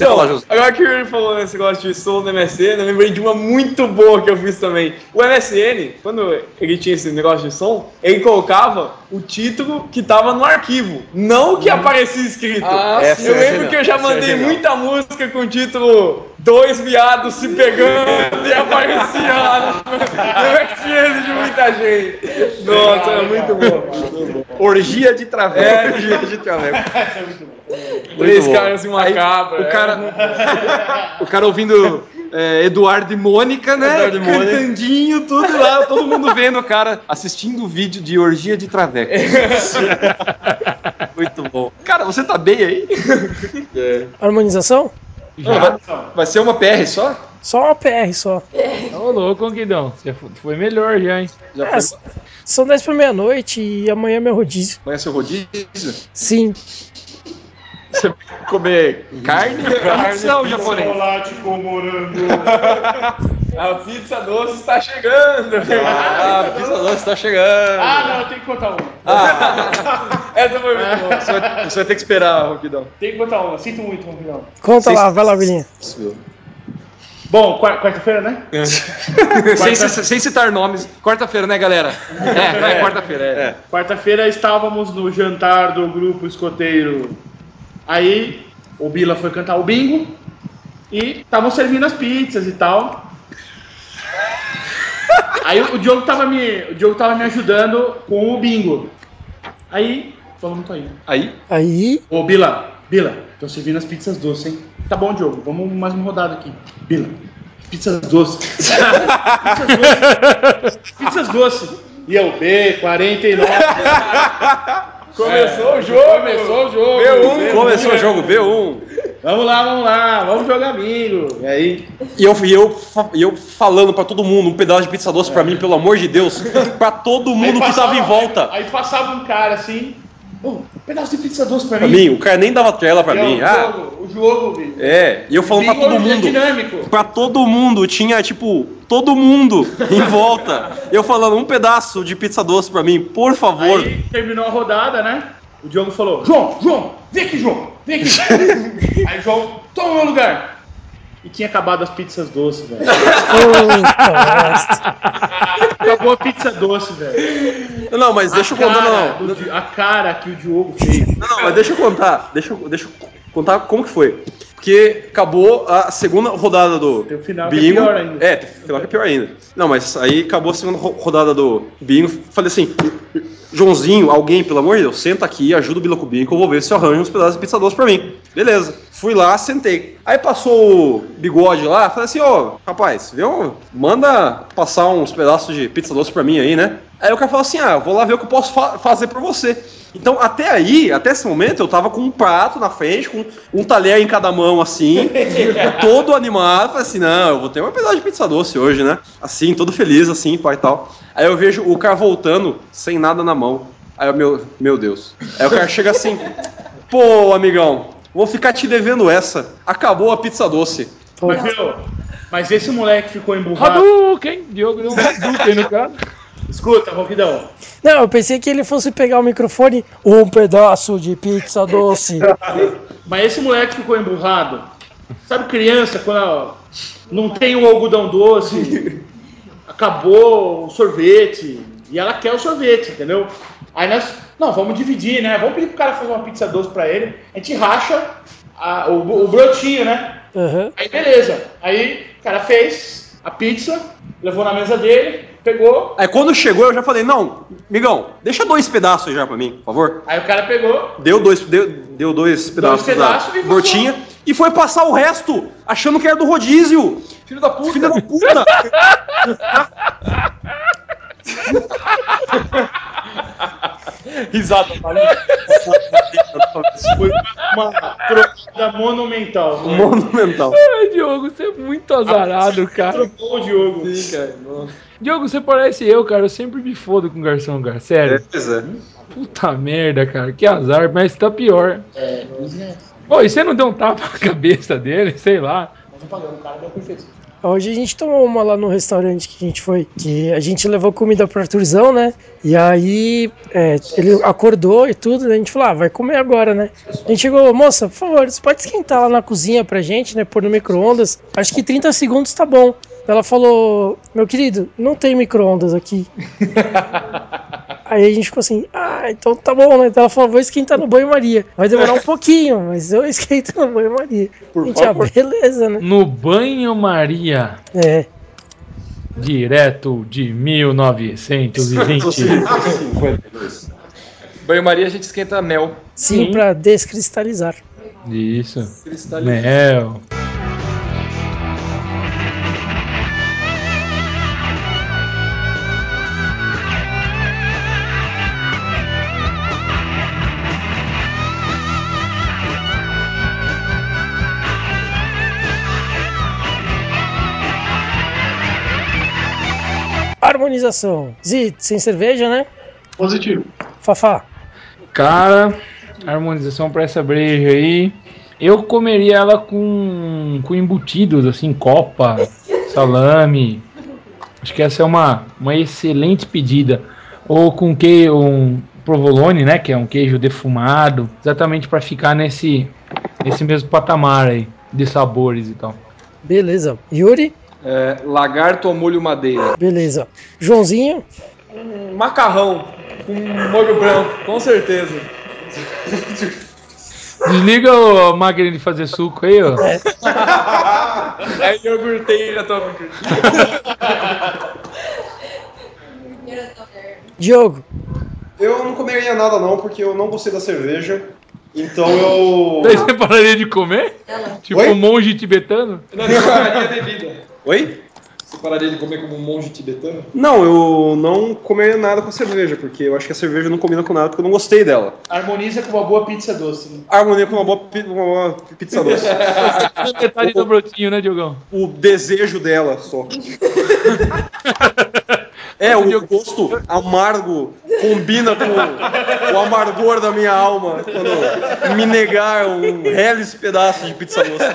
Você Então, fala, José. agora que ele falou nesse negócio de som do MSN, eu lembrei de uma muito boa que eu fiz também. O MSN, quando ele tinha esse negócio de som, ele colocava o título que tava no arquivo, não o que aparecia escrito. Ah, sim, eu é lembro que eu já é mandei genial. muita música com o título Dois viados se pegando e aparecia lá no, no MSN de muita gente. Nossa, era muito bom. Orgia de traveco. É. orgia de traveco. Três caras e uma Aí, cabra. O cara, o cara ouvindo é, Eduardo e Mônica, né? Eduardo e Mônica. Cantandinho, tudo lá, todo mundo vendo o cara assistindo o vídeo de orgia de traveco. Muito bom. Cara, você tá bem aí? Harmonização? Não, vai, vai ser uma PR só? Só uma PR só. Ô, louco, Conquidão. Você fo- foi melhor já, hein? Já É, foi? são 10 pra meia-noite e amanhã é meu rodízio. Amanhã é seu rodízio? Sim. Você vai comer carne, pizza ou japonês? Chocolate com morango. A pizza doce está chegando. Ah, a pizza doce tá chegando. Ah, não, tem que contar uma. Essa foi muito boa. Você vai, você vai ter que esperar, Roquidão. Tem que contar uma. Sinto muito, Ronquidão. Conta lá, vai lá, Vilinha. Bom, quar- quarta-feira, né? sem, sem- sem citar nomes. Quarta-feira, né, galera? É, vai, quarta-feira. É. Quarta-feira estávamos no jantar do grupo escoteiro. Aí o Bila foi cantar o bingo e estavam servindo as pizzas e tal. Aí o Diogo tava me, o Diogo tava me ajudando com o bingo. Aí, tô indo. Aí, Aí, Ô, Bila, Bila, tô servindo as pizzas doces, hein? Tá bom, Diogo, vamos mais uma rodada aqui. Bila, pizzas doces. pizzas doces. Pizzas doces. E eu, B49. Começou o jogo. Começou o jogo. B1. começou o jogo B1. Vamos lá, vamos lá, vamos jogar bingo. E aí, E eu, e, eu, e eu falando pra todo mundo, um pedaço de pizza doce pra mim, pelo amor de Deus, pra todo mundo aí que tava em volta. Aí, passava um cara assim, "Ô, um pedaço de pizza doce pra, Pra mim. mim, o cara nem dava tela pra ó, mim. o Ah, jogo, o jogo, bingo. é, e eu falando pra todo é mundo. dinâmico. Pra todo mundo, tinha tipo, todo mundo em volta. Eu falando, um pedaço de pizza doce pra mim, por favor. Aí terminou a rodada, né? O Diogo falou: João, João, vem aqui, João, vem aqui. Aí o João, toma o meu lugar. E tinha acabado as pizzas doces, velho. puta a pizza doce, velho. Não, mas deixa eu contar, cara não, A cara que o Diogo fez. Não, não, mas deixa eu contar. Deixa, eu- deixa eu contar como que foi. Porque acabou a segunda rodada do Tem final que é bingo. pior ainda. É, final que é pior ainda. Não, mas aí acabou a segunda ro- rodada do bingo. Falei assim, Joãozinho, alguém, pelo amor de Deus, senta aqui e ajuda o Bila com o bingo que eu vou ver se eu arranjo uns pedaços de pizza doce pra mim. Beleza. Fui lá, sentei. Aí passou o bigode lá, falei assim, ô, rapaz, viu? Manda passar uns pedaços de pizza doce pra mim aí, né? Aí o cara falou assim, ah, eu vou lá ver o que eu posso fa- fazer pra você. Então, até aí, até esse momento, eu tava com um prato na frente, com um talher em cada mão, assim, todo animado. Falei assim, não, eu vou ter uma pedaço de pizza doce hoje, né? Assim, todo feliz, assim, pai e tal. Aí eu vejo o cara voltando, sem nada na mão. Aí eu, meu, meu Deus. Aí o cara chega assim, pô, amigão, vou ficar te devendo essa. Acabou a pizza doce. Mas, viu? Mas esse moleque ficou emburrado. Hadouken! Diogo deu um Hadouken no cara. Escuta, Ronquidão. Não, eu pensei que ele fosse pegar o microfone, um pedaço de pizza doce. Mas esse moleque ficou emburrado. Sabe criança, quando não tem o algodão doce, acabou o sorvete, e ela quer o sorvete, entendeu? Aí nós, não, vamos dividir, né? Vamos pedir pro cara fazer uma pizza doce pra ele. A gente racha a- o, o brotinho, né? Aham. Aí beleza. Aí o cara fez a pizza, levou na mesa dele, pegou. Aí quando chegou, eu já falei, não, amigão, deixa dois pedaços já pra mim, por favor. Aí o cara pegou, Deu dois, deu, deu dois pedaços, pedaços da e e foi passar o resto, achando que era do rodízio. filho da puta. Filho da puta! Risada Foi uma trocada monumental. monumental. Ai, Diogo, você é muito azarado, cara. Trocou o Diogo. Sim, cara. nossa. Diogo, você parece eu, cara. Eu sempre me fodo com garçom, cara. É, Sério. pois é. Puta merda, cara. Que azar, mas tá pior. É, Luiz Neto. Pô, e você não deu um tapa na cabeça dele? Sei lá. O cara deu perfeição. Hoje a gente tomou uma lá no restaurante que a gente foi, que a gente levou comida pro Arthurzão, né? E aí é, ele acordou e tudo, né? a gente falou, ah, vai comer agora, né? A gente chegou, moça, por favor, você pode esquentar lá na cozinha pra gente, né? Pôr no micro-ondas. Acho que 30 segundos tá bom. Ela falou, meu querido, não tem micro-ondas aqui. Aí a gente ficou assim, ah, então tá bom, né? Então ela falou, vou esquentar no banho-maria. Vai demorar um pouquinho, mas eu esquento no banho-maria. Por gente, ah, favor. beleza, né? No banho-maria, É. direto de 1920. 52. Banho-maria a gente esquenta mel. Sim, Sim. pra descristalizar. Isso. Mel. Harmonização. Zit, sem cerveja, né? Positivo. Fafá. Cara, harmonização pra essa breja aí. Eu comeria ela com, com embutidos, assim, copa, salame. Acho que essa é uma, uma excelente pedida. Ou com que um provolone, né? Que é um queijo defumado. Exatamente pra ficar nesse, nesse mesmo patamar aí de sabores e tal. Beleza. Yuri. É, lagarto ao molho madeira. Beleza. Joãozinho. Um macarrão com molho branco, com certeza. Desliga o- a máquina de fazer suco aí, ó. É iogurteira, tô Diogo. Eu não comeria nada não, porque eu não gostei da cerveja. Então eu. Daí você pararia de comer? Tipo Oi? um monge tibetano? Não, você pararia bebida. Oi? Você pararia de comer como um monge tibetano? Não, eu não comeria nada com a cerveja, porque eu acho que a cerveja não combina com nada, porque eu não gostei dela. Harmoniza com uma boa pizza doce. Né? Harmonia com uma boa, pi- uma boa pizza doce. Metade do brotinho, né, Diogão? o desejo dela só. É, o gosto amargo combina com o amargor da minha alma quando me negar um reles pedaço de pizza doce.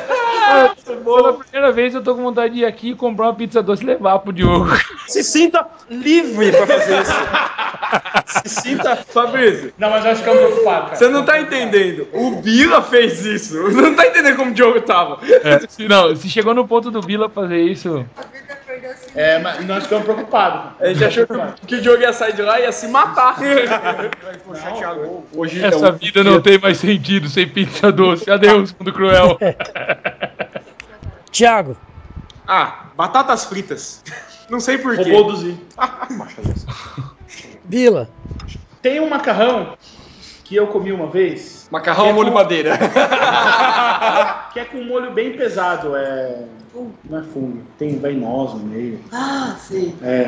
Pela primeira vez eu tô com vontade de ir aqui comprar uma pizza doce e levar pro Diogo. Se sinta livre pra fazer isso. Se sinta. Fabrício, Não, mas nós ficamos preocupados, cara. você não tá entendendo. O Bila fez isso. Você não tá entendendo como o Diogo tava. É, se, não, se chegou no ponto do Bila fazer isso. É, mas nós ficamos preocupados. A gente achou que o Diogo ia sair de lá e ia se matar. Hoje Essa vida não tem mais sentido sem pizza doce. Adeus, mundo cruel. Tiago. Ah, batatas fritas. Não sei porquê. Roubou do Zi. Bila. Tem um macarrão que eu comi uma vez, Macarrão é molho com- madeira. que é com um molho bem pesado. É. Não é fungo, tem vai noz no meio. Ah, sei. É.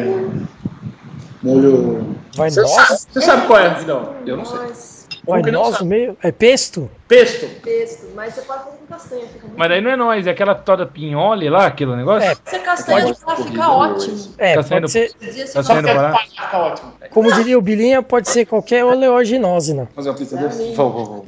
Molho. Vai Você nós? sabe, você sabe qual é, Vidal? Eu não sei. Nós, Vai que não nós sabe? no meio? É pesto? Pesto. pesto. Mas você pode fazer com castanha, fica muito Mas daí não é nós, é aquela toda pinhole lá, aquele negócio? É. A castanha de lá fica ótimo. É, Tá pode ser, ser é barato? palha, fica ótimo. como diria o Bilinha, pode ser qualquer oleoginose, Fazer uma pizza doce? Vamos, vamos.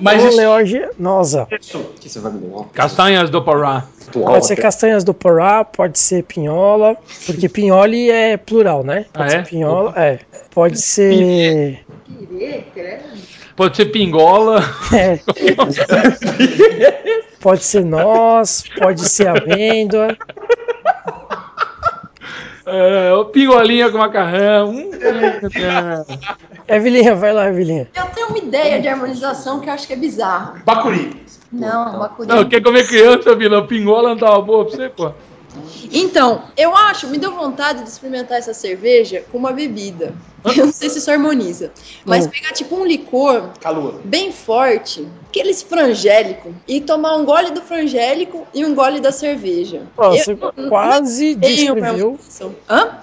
Mas Oleoginosa. Você? Castanhas do Pará. Pode ser castanhas do Porá, pode ser pinhola, porque pinhole é plural, né? Pode Ah, ser é? pinhola, é. Pode ser. pirê, credo. Pode ser pingola. é. Pode ser noz, pode ser amêndoa. É, o pingolinha com macarrão. Hum, é. Evelinha, vai lá, Evelinha. Eu tenho uma ideia de harmonização que eu acho que é bizarra. Bacuri. Não, bacuri. Não, quer comer criança, Vila? Pingola não tava boa pra você, pô. Então, eu acho, me deu vontade de experimentar essa cerveja com uma bebida. Eu não sei se isso harmoniza. Mas Hum. pegar tipo um licor Calor. bem forte, aqueles frangélico, e tomar um gole do frangélico e um gole da cerveja. Eu você não quase descreveu.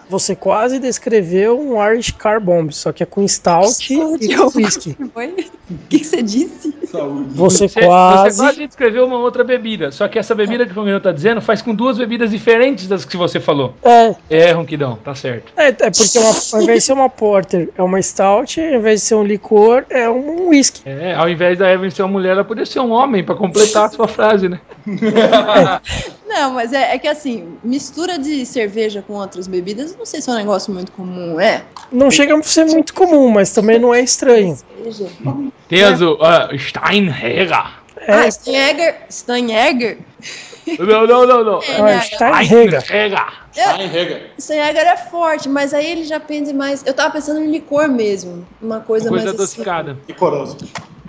Você quase descreveu um Irish Car Bomb, só que é com stout e com whisky. O que, que você disse? Saúde. Você Você, quase. você quase descreveu uma outra bebida. Só que essa bebida que o Ronquidão tá dizendo faz com duas bebidas diferentes das que você falou. É, É, Ronquidão, tá certo. é, é porque uma- ao invés de ser uma porter, é uma stout, ao invés de ser um licor, é um whisky. É, ao invés da Evelyn ser uma mulher, ela podia ser um homem, pra completar a sua frase, né? Não, mas é, é que assim, mistura de cerveja com outras bebidas, não sei se é um negócio muito comum, é? Não chega a ser muito comum, mas também não é estranho. Tem as uh, Steinhäger. Ah, Steinegger. Steinegger? Não, não, não, não. É, Ah, né? Steinheger. Steinhäger. Steinheger. Steinegger é forte, mas aí ele já pende mais. Eu tava pensando em licor mesmo. Uma coisa, Coisa mais assim. adocicada. Licorosa.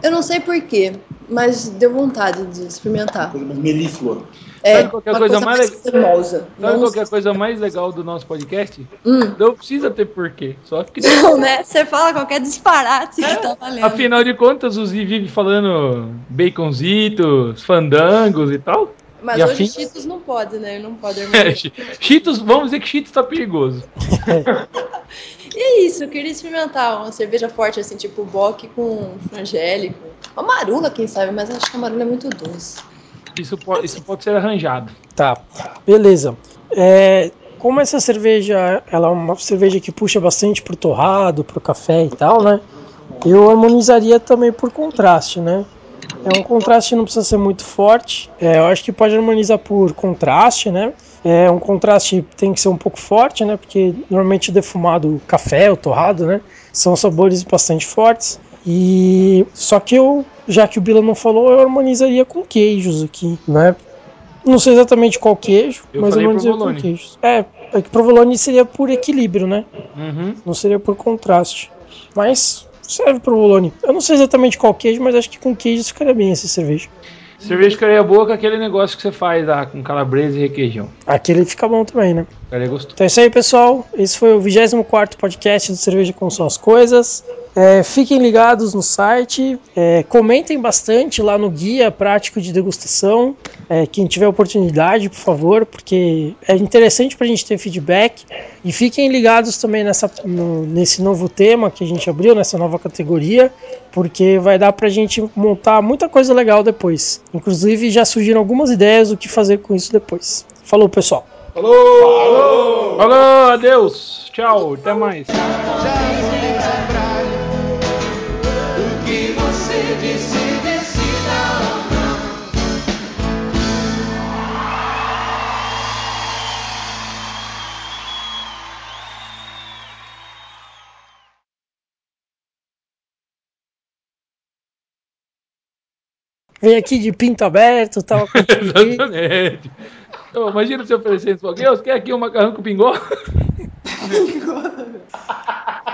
Eu não sei porquê, mas deu vontade de experimentar. Coisa mais melíflua. É, Sabe qual que é uma coisa coisa mais mais legal? cremosa. Sabe Não, qual que é coisa mais legal do nosso podcast? Hum. Não precisa ter porquê. Só que. não, né? Você fala qualquer disparate que tá valendo. Afinal de contas, o Zi vive falando baconzitos, fandangos e tal. Mas e hoje. Cheetos não pode, né? Não pode É, harmonizar. Chi- Cheetos, vamos dizer que Cheetos tá perigoso. E é isso, eu queria experimentar uma cerveja forte, assim, tipo Bock com frangélico. Uma marula, quem sabe, mas acho que a marula é muito doce. Isso pode, isso pode ser arranjado. Tá, beleza. É, como essa cerveja, ela é uma cerveja que puxa bastante pro torrado, pro café e tal, né? Eu harmonizaria também por contraste, né? É um contraste que não precisa ser muito forte. É, eu acho que pode harmonizar por contraste, né? É um contraste que tem que ser um pouco forte, né? Porque normalmente o defumado, o café, o torrado, né? São sabores bastante fortes. E só que eu, já que o Bila não falou, eu harmonizaria com queijos aqui, né? Não sei exatamente qual queijo, Eu mas eu falei harmonizaria com queijos. É, é que provolone seria por equilíbrio, né? Uhum. Não seria por contraste. Mas serve provolone. Eu não sei exatamente qual queijo, mas acho que com queijo ficaria bem essa cerveja. Cerveja ficaria boa com aquele negócio que você faz lá com calabresa e requeijão. Aquele fica bom também, né? Gostoso. Então é isso aí, pessoal. Esse foi o 24 podcast do Cerveja Como São as Coisas. É, fiquem ligados no site. É, comentem bastante lá no guia prático de degustação. É, quem tiver oportunidade, por favor, porque é interessante para a gente ter feedback. E fiquem ligados também nessa, no- nesse novo tema que a gente abriu, nessa nova categoria, porque vai dar para a gente montar muita coisa legal depois. Inclusive, já surgiram algumas ideias do que fazer com isso depois. Falou, pessoal! Falou! Falou, adeus! Tchau, até mais. O que você disse, decida ou não. Vem aqui de pinto aberto, tava com Exatamente. Ô, imagina se oferecendo isso pra alguém. Você quer aqui um macarrão com pingó?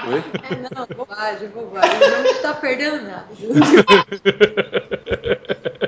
É, não, bobagem, bobagem. Não tá perdendo nada.